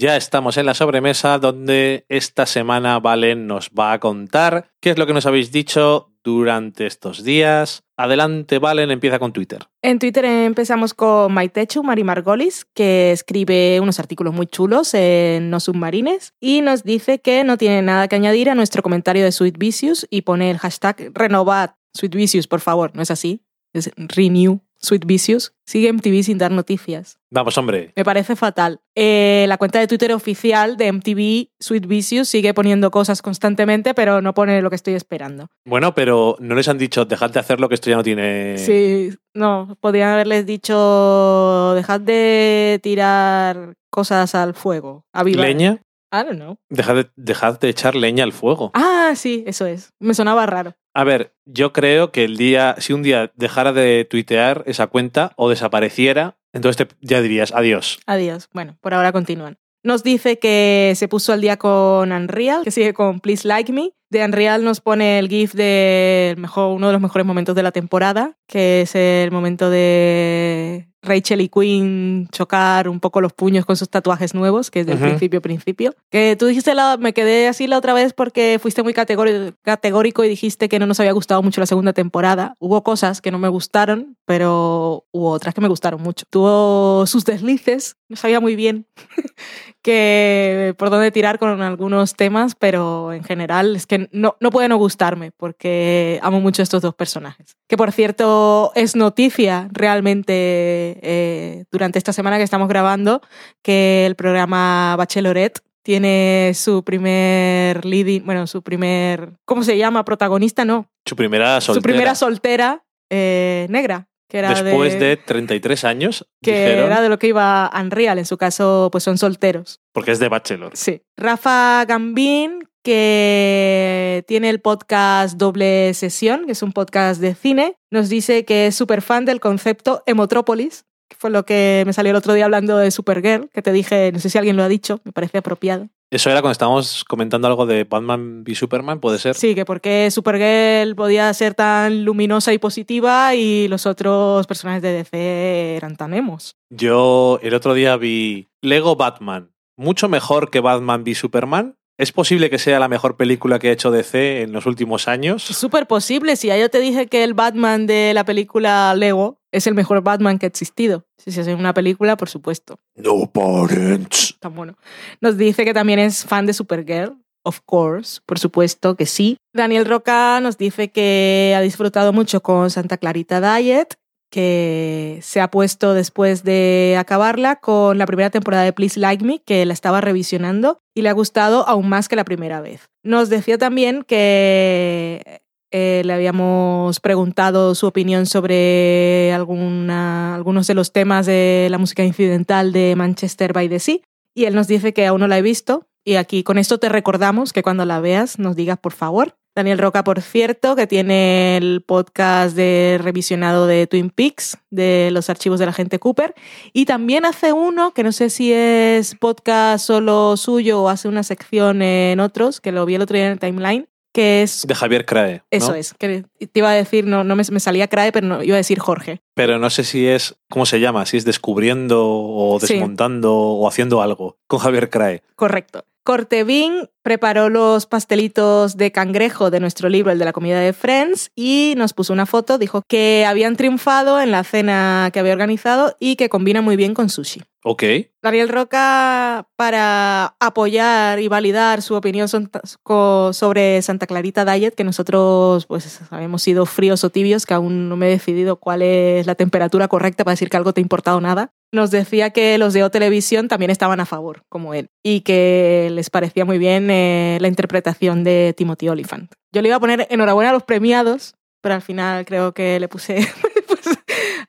Ya estamos en la sobremesa donde esta semana Valen nos va a contar qué es lo que nos habéis dicho durante estos días. Adelante, Valen, empieza con Twitter. En Twitter empezamos con Maitechu Mari Margolis, que escribe unos artículos muy chulos en No Submarines y nos dice que no tiene nada que añadir a nuestro comentario de Sweet Vicious y pone el hashtag renovad Sweet Vicious, por favor. ¿No es así? Es renew Sweet Vicious. Sigue MTV sin dar noticias. Vamos, hombre. Me parece fatal. Eh, la cuenta de Twitter oficial de MTV Sweet Vicious sigue poniendo cosas constantemente, pero no pone lo que estoy esperando. Bueno, pero no les han dicho, dejad de hacerlo, que esto ya no tiene... Sí, no, podrían haberles dicho, dejad de tirar cosas al fuego. ¿Leña? I don't know. Dejad de, dejad de echar leña al fuego. Ah, sí, eso es. Me sonaba raro. A ver, yo creo que el día, si un día dejara de tuitear esa cuenta o desapareciera, entonces te- ya dirías adiós. Adiós. Bueno, por ahora continúan. Nos dice que se puso al día con Unreal, que sigue con Please Like Me. De Unreal nos pone el GIF de mejor, uno de los mejores momentos de la temporada, que es el momento de Rachel y Queen chocar un poco los puños con sus tatuajes nuevos, que es del Ujú. principio principio. Que tú dijiste, la, me quedé así la otra vez porque fuiste muy categórico, categórico y dijiste que no nos había gustado mucho la segunda temporada. Hubo cosas que no me gustaron, pero hubo otras que me gustaron mucho. Tuvo sus deslices, no sabía muy bien que por dónde tirar con algunos temas, pero en general es que no, no puede no gustarme porque amo mucho estos dos personajes. Que por cierto es noticia realmente eh, durante esta semana que estamos grabando que el programa Bachelorette tiene su primer leading, bueno, su primer, ¿cómo se llama? Protagonista, no. Su primera soltera. Su primera soltera eh, negra. Que era Después de, 33 años, que dijeron, era de lo que iba Unreal, en su caso pues son solteros. porque es de Bachelor. Sí. Rafa Gambín, que tiene el podcast Doble Sesión, que es un podcast de cine, nos dice que es súper fan del concepto Emotrópolis, que fue lo que me salió el otro día hablando de Supergirl, que te dije, no sé si alguien lo ha dicho, me parece apropiado. Eso era cuando estábamos comentando algo de Batman v Superman, puede ser. Sí, que porque Supergirl podía ser tan luminosa y positiva y los otros personajes de DC eran tan emos. Yo el otro día vi Lego Batman. mucho mejor que Batman v Superman. ¿Es posible que sea la mejor película que ha hecho DC en los últimos años? Es súper posible. Si ya yo te dije que el Batman de la película Lego es el mejor Batman que ha existido. Si se hace una película, por supuesto. No parents. Tan bueno. Nos dice que también es fan de Supergirl. Of course, por supuesto que sí. Daniel Roca nos dice que ha disfrutado mucho con Santa Clarita Diet, que se ha puesto después de acabarla con la primera temporada de Please Like Me, que la estaba revisionando y le ha gustado aún más que la primera vez. Nos decía también que eh, le habíamos preguntado su opinión sobre algunos de los temas de la música incidental de Manchester by the Sea y él nos dice que aún no la he visto y aquí con esto te recordamos que cuando la veas nos digas por favor Daniel Roca, por cierto, que tiene el podcast de revisionado de Twin Peaks, de los archivos de la gente Cooper, y también hace uno, que no sé si es podcast solo suyo o hace una sección en otros, que lo vi el otro día en el timeline, que es... De Javier Crae. ¿no? Eso es, que te iba a decir, no, no me, me salía Crae, pero no, iba a decir Jorge. Pero no sé si es, ¿cómo se llama? Si es descubriendo o Sí. desmontando o haciendo algo con Javier Crae. Correcto. Cortevin preparó los pastelitos de cangrejo de nuestro libro, el de la comida de Friends, y nos puso una foto. Dijo que habían triunfado en la cena que había organizado y que combina muy bien con sushi. Ok. Daniel Roca, para apoyar y validar su opinión sobre Santa Clarita Diet, que nosotros pues habíamos sido fríos o tibios, que aún no me he decidido cuál es la temperatura correcta para decir que algo te ha importado nada, nos decía que los de O Televisión también estaban a favor, como él, y que les parecía muy bien eh, la interpretación de Timothy Olyphant. Yo le iba a poner enhorabuena a los premiados, pero al final creo que le puse pues,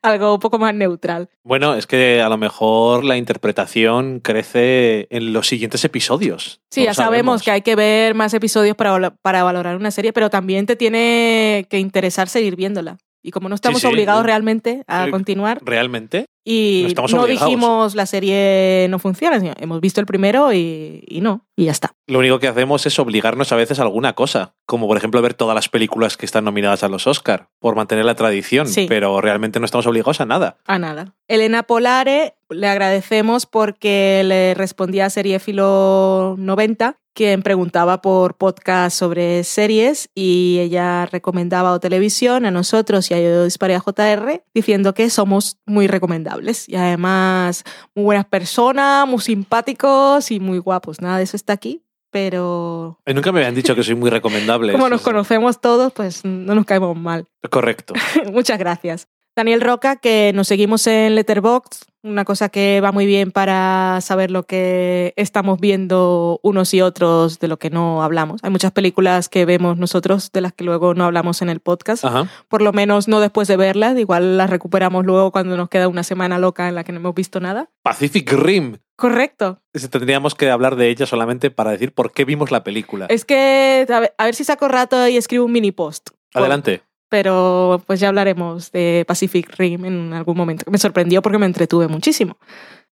algo un poco más neutral. Bueno, es que a lo mejor la interpretación crece en los siguientes episodios. Sí, ya sabemos que hay que ver más episodios para, para valorar una serie, pero también te tiene que interesar seguir viéndola. Y como no estamos sí, obligados eh, realmente a continuar ¿Realmente? Y no dijimos la serie no funciona, sino hemos visto el primero y, y no, y ya está. Lo único que hacemos es obligarnos a veces a alguna cosa, como por ejemplo ver todas las películas que están nominadas a los Oscar, por mantener la tradición, Sí. pero realmente no estamos obligados a nada. A nada. Elena Polare, le agradecemos porque le respondía a Seriefilo 90, quien preguntaba por podcast sobre series y ella recomendaba o televisión a nosotros y a Yo Disparé a JR diciendo que somos muy recomendables y además muy buenas personas, muy simpáticos y muy guapos. Nada de eso está aquí, pero Y nunca me habían dicho que soy muy recomendable. como nos conocemos todos, pues no nos caemos mal. Correcto. Muchas gracias. Daniel Roca, que nos seguimos en Letterboxd, una cosa que va muy bien para saber lo que estamos viendo unos y otros de lo que no hablamos. Hay muchas películas que vemos nosotros de las que luego no hablamos en el podcast, Ajá. por lo menos no después de verlas, igual las recuperamos luego cuando nos queda una semana loca en la que no hemos visto nada. Pacific Rim. Correcto. Tendríamos que hablar de ella solamente para decir por qué vimos la película. Es que a ver, a ver si saco rato y escribo un mini post. Adelante. Pero pues ya hablaremos de Pacific Rim en algún momento. Me sorprendió porque me entretuve muchísimo.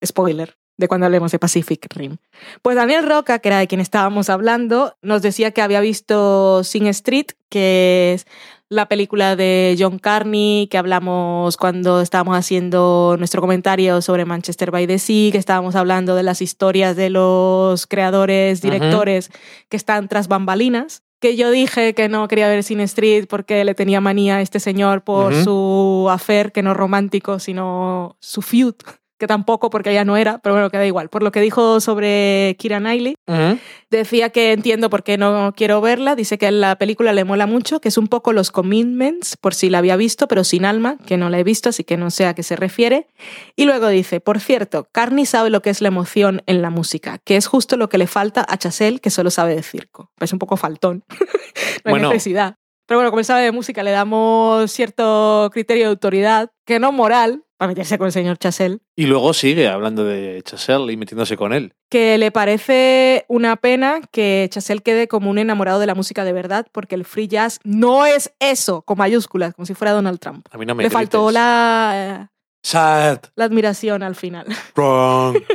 Spoiler de cuando hablemos de Pacific Rim. Pues Daniel Roca, que era de quien estábamos hablando, nos decía que había visto Sing Street, que es la película de John Carney, que hablamos cuando estábamos haciendo nuestro comentario sobre Manchester by the Sea, que estábamos hablando de las historias de los creadores, directores que están tras bambalinas que yo dije que no quería ver Sin Street porque le tenía manía a este señor por su affair, que no romántico, sino su feud, que tampoco porque ella no era, pero bueno, queda igual. Por lo que dijo sobre Kira Knightley, Ujú. decía que entiendo por qué no quiero verla, dice que la película le mola mucho, que es un poco los commitments, por si la había visto, pero sin alma, que no la he visto, así que no sé a qué se refiere. Y luego dice, por cierto, Carney sabe lo que es la emoción en la música, que es justo lo que le falta a Chazelle, que solo sabe de circo. Es un poco faltón. no hay Bueno. necesidad. Pero bueno, como él sabe de música, le damos cierto criterio de autoridad, que no moral, para meterse con el señor Chazelle, Y luego sigue hablando de Chazelle y metiéndose con él. que le parece una pena que Chazelle quede como un enamorado de la música de verdad, porque el free jazz no es eso, con mayúsculas, como si fuera Donald Trump. A mí no me Le faltó la, Sad, la admiración al final. wrong.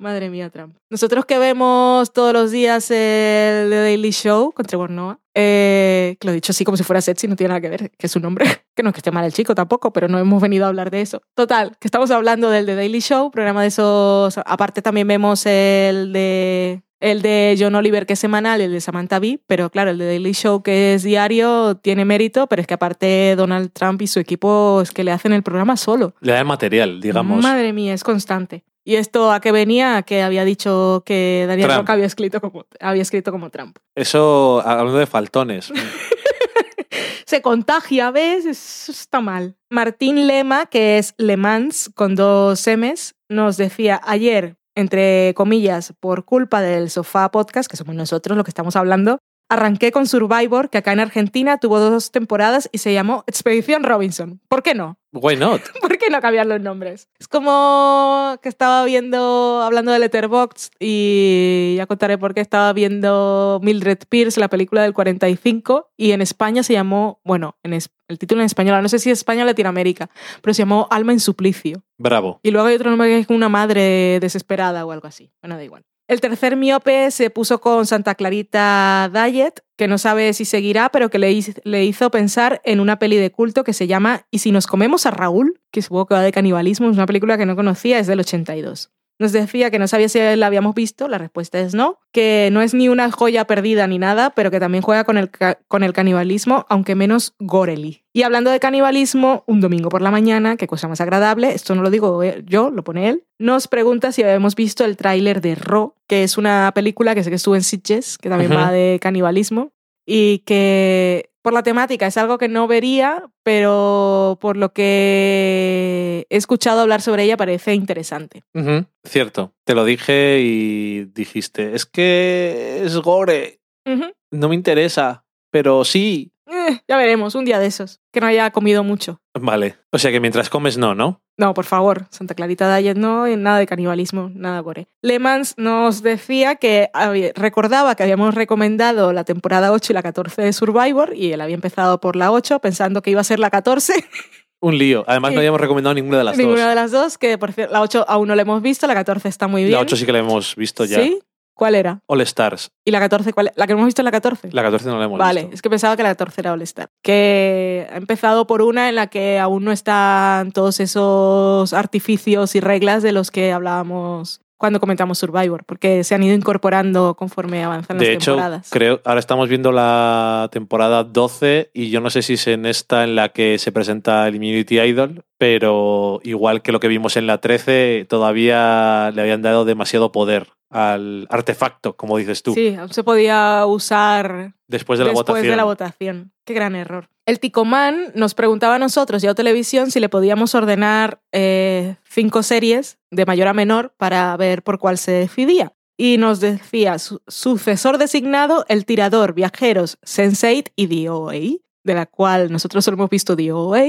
Madre mía, Trump. Nosotros que vemos todos los días el The Daily Show con Trevor Noah, eh, que lo he dicho así como si fuera sexy, no tiene nada que ver, que es su nombre, que no es que esté mal el chico tampoco, pero no hemos venido a hablar de eso. Total, que estamos hablando del The Daily Show, programa de esos, aparte también vemos el de el de John Oliver, que es semanal, y el de Samantha Bee, pero claro, el de Daily Show, que es diario, tiene mérito, pero es que aparte Donald Trump y su equipo es que le hacen el programa solo. Le da el material, digamos. Madre mía, es constante. ¿Y esto a qué venía? Que había dicho que Daniel Trump. Roca había escrito como, había escrito como Trump. Eso, hablando de faltones. Se contagia, ¿ves? Eso está mal. Martín Lema, que es Le Mans con dos M's, nos decía ayer, entre comillas, por culpa del Sofá Podcast, que somos nosotros los que estamos hablando, arranqué con Survivor, que acá en Argentina tuvo dos temporadas y se llamó Expedición Robinson. ¿Por qué no? Why not? ¿Por qué no cambiar los nombres? Es como que estaba viendo, hablando de Letterboxd, y ya contaré por qué estaba viendo Mildred Pierce, la película del 45, y en España se llamó, bueno, en es- el título en español, no sé si España o Latinoamérica, pero se llamó Alma en Suplicio. Bravo. Y luego hay otro nombre que es una madre desesperada o algo así. Bueno, da igual. El tercer miope se puso con Santa Clarita Diet, que no sabe si seguirá, pero que le, le hizo pensar en una peli de culto que se llama ¿Y si nos comemos a Raúl? Que supongo que va de canibalismo, es una película que no conocía, es del 82. Nos decía que no sabía si la habíamos visto, la respuesta es no, que no es ni una joya perdida ni nada, pero que también juega con el, con el canibalismo, aunque menos gorely. Y hablando de canibalismo, un domingo por la mañana, qué cosa más agradable, esto no lo digo eh, yo, lo pone él, nos pregunta si habíamos visto el tráiler de Ro, que es una película que sé que estuvo en Sitges, que también va de canibalismo, y que por la temática es algo que no vería, pero por lo que he escuchado hablar sobre ella parece interesante. Cierto. Te lo dije y dijiste, es que es gore. No me interesa, pero sí. Eh, ya veremos, un día de esos, que no haya comido mucho. Vale. O sea que mientras comes no, ¿no? No, por favor, Santa Clarita Diet no, nada de canibalismo, nada gore. Lemans nos decía que recordaba que habíamos recomendado la temporada 8 y la 14 de Survivor, y él había empezado por la 8 pensando que iba a ser la 14, Un lío. Además, Sí. no habíamos recomendado ninguna de las ninguna dos. de las dos, que por cierto, la 8 aún no la hemos visto, la 14 está muy bien. La 8 sí que la hemos visto ya. ¿Sí? ¿Cuál era? All Stars. ¿Y la 14 cuál? ¿La que hemos visto es la 14? La 14 no la hemos Vale, visto. es que pensaba que la 14 era All Star. Que ha empezado por una en la que aún no están todos esos artificios y reglas de los que hablábamos cuando comentamos Survivor, porque se han ido incorporando conforme avanzan De las hecho, temporadas. creo, ahora estamos viendo la temporada 12 y yo no sé si es en esta en la que se presenta el Immunity Idol, pero igual que lo que vimos en la 13, todavía le habían dado demasiado poder al artefacto, como dices tú, Sí, se podía usar después de la después votación. de la votación. Qué gran error. El Ticomán nos preguntaba a nosotros, Yao Televisión, si le podíamos ordenar eh, cinco series de mayor a menor para ver por cuál se decidía. Y nos decía, su- sucesor designado, El Tirador, Viajeros, Sense8 y DOA, de la cual nosotros solo hemos visto DOA.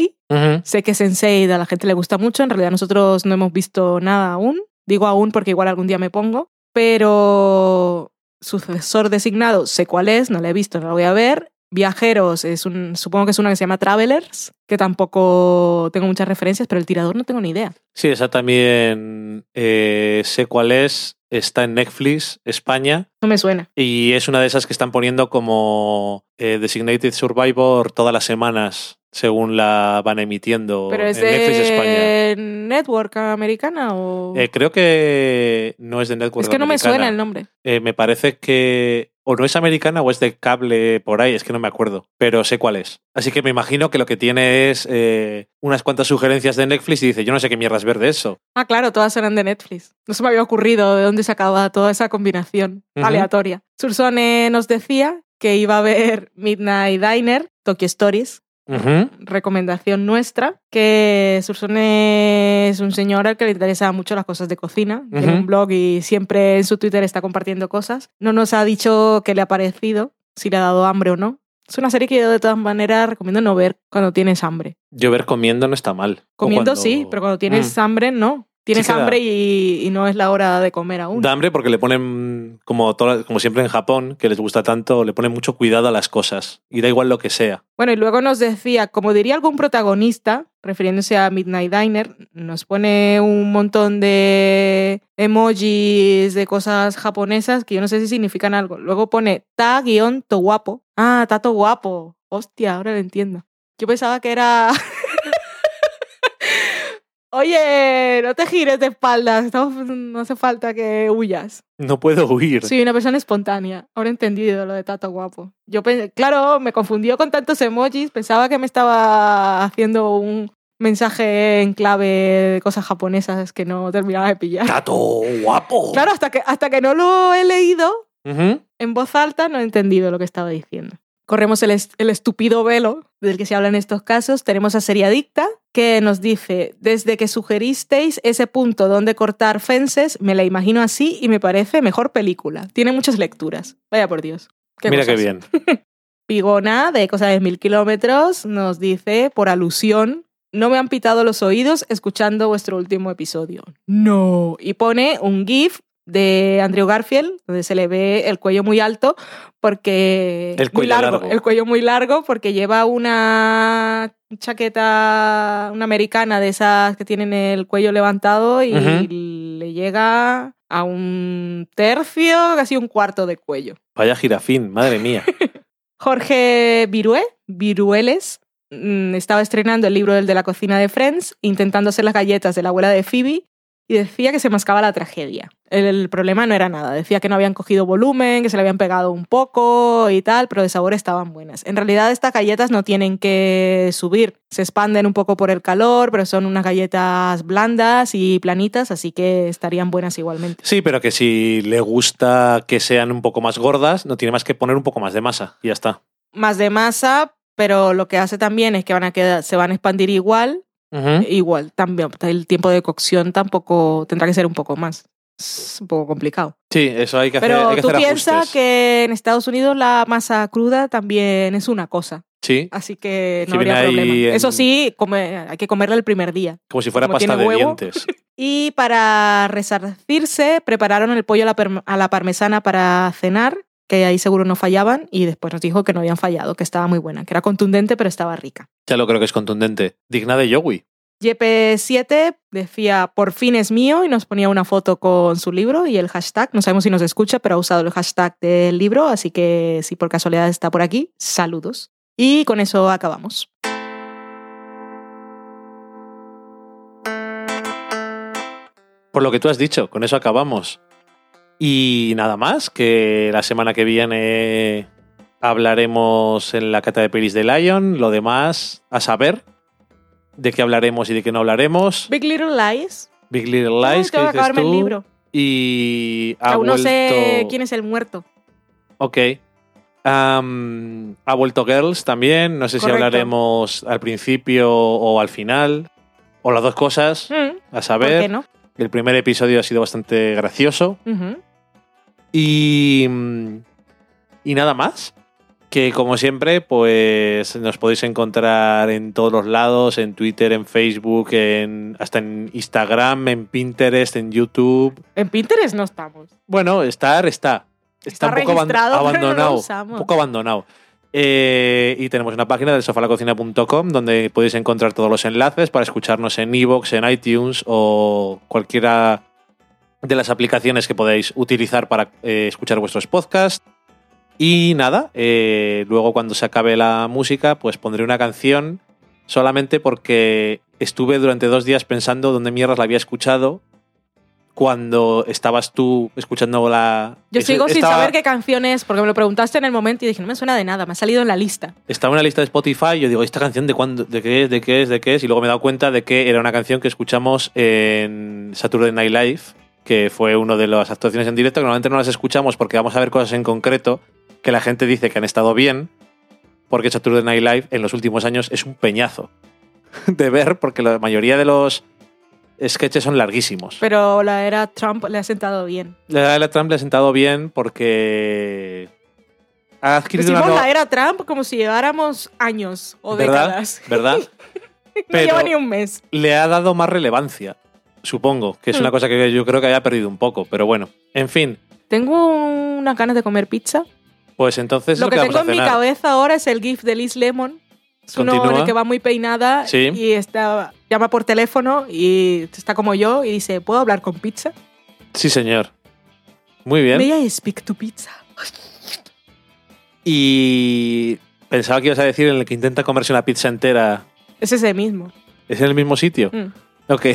Sé que Sense8 a la gente le gusta mucho, en realidad nosotros no hemos visto nada aún. Digo aún porque igual algún día me pongo, pero sucesor designado sé cuál es, no la he visto, no la voy a ver. Viajeros, es un, supongo que es una que se llama Travelers, que tampoco tengo muchas referencias, pero el tirador no tengo ni idea. Sí, esa también eh, sé cuál es, está en Netflix, España, No me suena. y es una de esas que están poniendo como eh, Designated Survivor todas las semanas, según la van emitiendo ¿Pero es en Netflix España. de Network americana o...? Eh, creo que no es de Network es que no me suena el nombre. Eh, me parece que o no es americana o es de cable por ahí, es que no me acuerdo, pero sé cuál es. Así que me imagino que lo que tiene es eh, unas cuantas sugerencias de Netflix y dice, yo no sé qué mierdas ver de eso. Ah, claro, todas eran de Netflix. No se me había ocurrido de dónde sacaba toda esa combinación aleatoria. Sursone nos decía que iba a ver Midnight Diner, Tokyo Stories, Recomendación nuestra, que Sursone es un señor al que le interesan mucho las cosas de cocina. Tiene un blog y siempre en su Twitter está compartiendo cosas. No nos ha dicho qué le ha parecido, si le ha dado hambre o no. Es una serie que yo de todas maneras recomiendo no ver cuando tienes hambre. Yo ver comiendo no está mal. Comiendo cuando- sí, pero cuando tienes Mm. hambre no. Tienes hambre y, y no es la hora de comer aún. Da hambre porque le ponen, como, como siempre en Japón, que les gusta tanto, le ponen mucho cuidado a las cosas. Y da igual lo que sea. Bueno, y luego nos decía, como diría algún protagonista, refiriéndose a Midnight Diner, nos pone un montón de emojis de cosas japonesas que yo no sé si significan algo. Luego pone ta-to guapo. Ah, tato guapo. Hostia, ahora lo entiendo. Yo pensaba que era... Oye, no te gires de espaldas, estamos- no hace falta que huyas. No puedo huir. Soy una persona espontánea. Ahora he entendido lo de Tato Guapo. Yo, claro, me confundió con tantos emojis. Pensaba que me estaba haciendo un mensaje en clave de cosas japonesas que no terminaba de pillar. ¡Tato guapo! Claro, hasta que, hasta que no lo he leído en voz alta, no he entendido lo que estaba diciendo. Corremos el, est- el estúpido velo del que se habla en estos casos. Tenemos a Seriadicta, que nos dice, desde que sugeristeis ese punto donde cortar fences, me la imagino así y me parece mejor película. Tiene muchas lecturas. Vaya por Dios. Mira qué cosas. bien. Pigona, de Cosa de Mil Kilómetros, nos dice, por alusión, no me han pitado los oídos escuchando vuestro último episodio. No. Y pone un GIF de Andrew Garfield, donde se le ve el cuello muy alto, porque... El muy cuello largo. El cuello muy largo, porque lleva una chaqueta, una americana de esas que tienen el cuello levantado y le llega a un tercio, casi un cuarto de cuello. Vaya jirafín, madre mía. Jorge Virué, Virueles, mm, estaba estrenando el libro del de la cocina de Friends, intentando hacer las galletas de la abuela de Phoebe, y decía que se mascaba la tragedia. El, el problema no era nada, decía que no habían cogido volumen, que se le habían pegado un poco y tal, pero de sabor estaban buenas. En realidad estas galletas no tienen que subir, se expanden un poco por el calor, pero son unas galletas blandas y planitas, así que estarían buenas igualmente. Sí, pero que si le gusta que sean un poco más gordas, no tiene más que poner un poco más de masa y ya está. Más de masa, pero lo que hace también es que van a quedar, se van a expandir igual Ujú. Igual, también el tiempo de cocción tampoco tendrá que ser un poco más. Es un poco complicado. Sí, eso hay que hacer, Pero hay que tú piensas que en Estados Unidos la masa cruda también es una cosa. Sí, Así que no habría problema. en- Eso sí, come- hay que comerla el primer día. como si fuera como pasta de huevo. dientes. Y para resarcirse, prepararon el pollo a la, a la parmesana para cenar, que ahí seguro no fallaban, y después nos dijo que no habían fallado, que estaba muy buena, que era contundente, pero estaba rica. Ya lo creo que es contundente. Digna de Yowie. YP7 decía, por fin es mío, y nos ponía una foto con su libro y el hashtag. No sabemos si nos escucha, pero ha usado el hashtag del libro, así que si por casualidad está por aquí, saludos. Y con eso acabamos. Por lo que tú has dicho, con eso acabamos. Y nada más, que la semana que viene hablaremos en la cata de pelis de Lion. Lo demás, a saber de qué hablaremos y de qué no hablaremos. Big Little Lies. Big Little Lies, que dices tú. el libro. Y ha Aún no sé quién es el muerto. Ok. Am, ha vuelto Girls también. No sé Correcto. si hablaremos al principio o al final. O las dos cosas. Mm, A ¿Por saber. qué no? El primer episodio ha sido bastante gracioso. Ujú. Y, mm, y nada más. Que como siempre, pues nos podéis encontrar en todos los lados, en Twitter, en Facebook, en, hasta en Instagram, en Pinterest, en YouTube. En Pinterest no estamos. Bueno, estar está. Está, Está un poco aban- no lo abandonado. usamos. un poco abandonado. Eh, y tenemos una página del sofalacocina.com donde podéis encontrar todos los enlaces para escucharnos en iVoox, en iTunes o cualquiera de las aplicaciones que podáis utilizar para eh, escuchar vuestros podcasts. Y nada, eh, luego cuando se acabe la música, pues pondré una canción solamente porque estuve durante dos días pensando dónde mierdas la había escuchado cuando estabas tú escuchando la... Yo sigo sin saber qué canción es, porque me lo preguntaste en el momento y dije, no me suena de nada, me ha salido en la lista. Estaba en una lista de Spotify y yo digo, ¿esta canción de cuándo, de qué es, de qué es, de qué es? Y luego me he dado cuenta de que era una canción que escuchamos en Saturday Night Live, que fue una de las actuaciones en directo, que normalmente no las escuchamos porque vamos a ver cosas en concreto que la gente dice que han estado bien, porque Saturday Night Live en los últimos años es un peñazo de ver, porque la mayoría de los sketches son larguísimos. Pero la era Trump le ha sentado bien. La de Trump le ha sentado bien porque ha adquirido Decimos una... no- la era Trump como si lleváramos años o ¿Verdad? décadas. ¿Verdad? No Pero- lleva ni un mes. le ha dado más relevancia. Supongo, que es una Hmm. cosa que yo creo que haya perdido un poco, pero bueno. En fin, Tengo unas ganas de comer pizza. pues entonces es lo lo que que tengo en mi cabeza ahora es el gif de Liz Lemon Es uno en Continúa. el que va muy peinada Sí. y está, llama por teléfono y está como yo y dice, ¿puedo hablar con pizza? Sí, señor. Muy bien. May I speak to pizza? Y pensaba que ibas a decir en el que intenta comerse una pizza entera. Es ese mismo. ¿Es en el mismo sitio? Mm. Ok.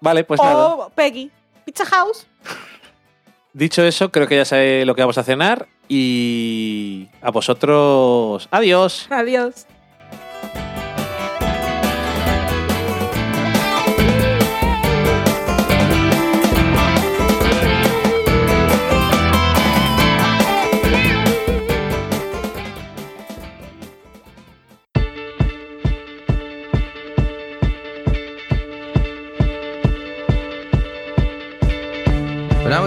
Vale, pues nada. o Peggy, Pizza House. Dicho eso, creo que ya sé lo que vamos a cenar. Y a vosotros, adiós. Adiós.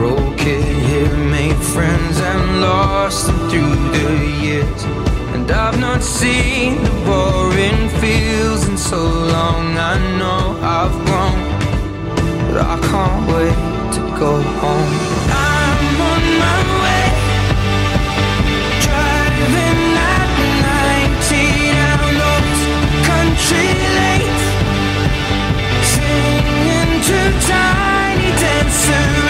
Broken, here made friends and lost them through the years. And I've not seen the boring fields in so long. I know I've grown, but I can't wait to go home. I'm on my way, driving at 19 down country lanes, singing to tiny dancers.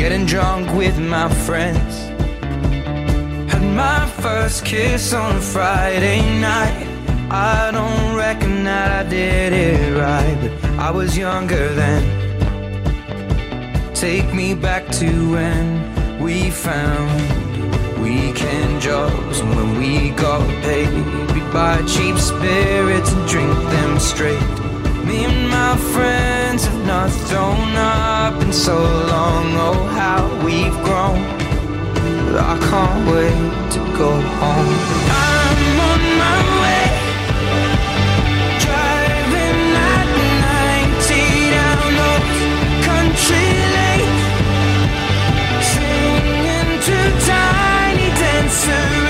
getting drunk with my friends. Had my first kiss on a Friday night. I don't reckon that I did it right, but I was younger then. Take me back to when we found weekend jobs and when we got paid. We'd buy cheap spirits and drink them straight. Me and my friends have not thrown up in so long. Oh, how we've grown. But I can't wait to go home. I'm on my way. Driving at 90 down those country lanes. Singing to Tiny Dancer,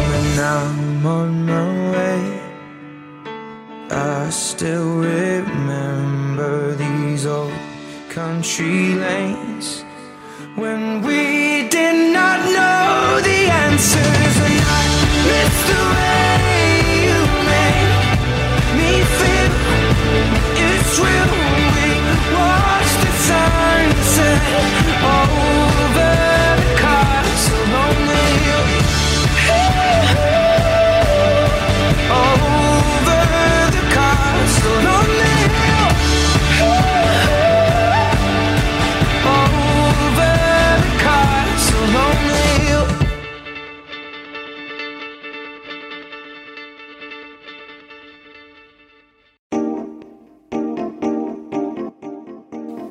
Still remember these old country lanes when we did not know the answers, and I miss the way you make me feel. It's real. We watch the sunset over oh,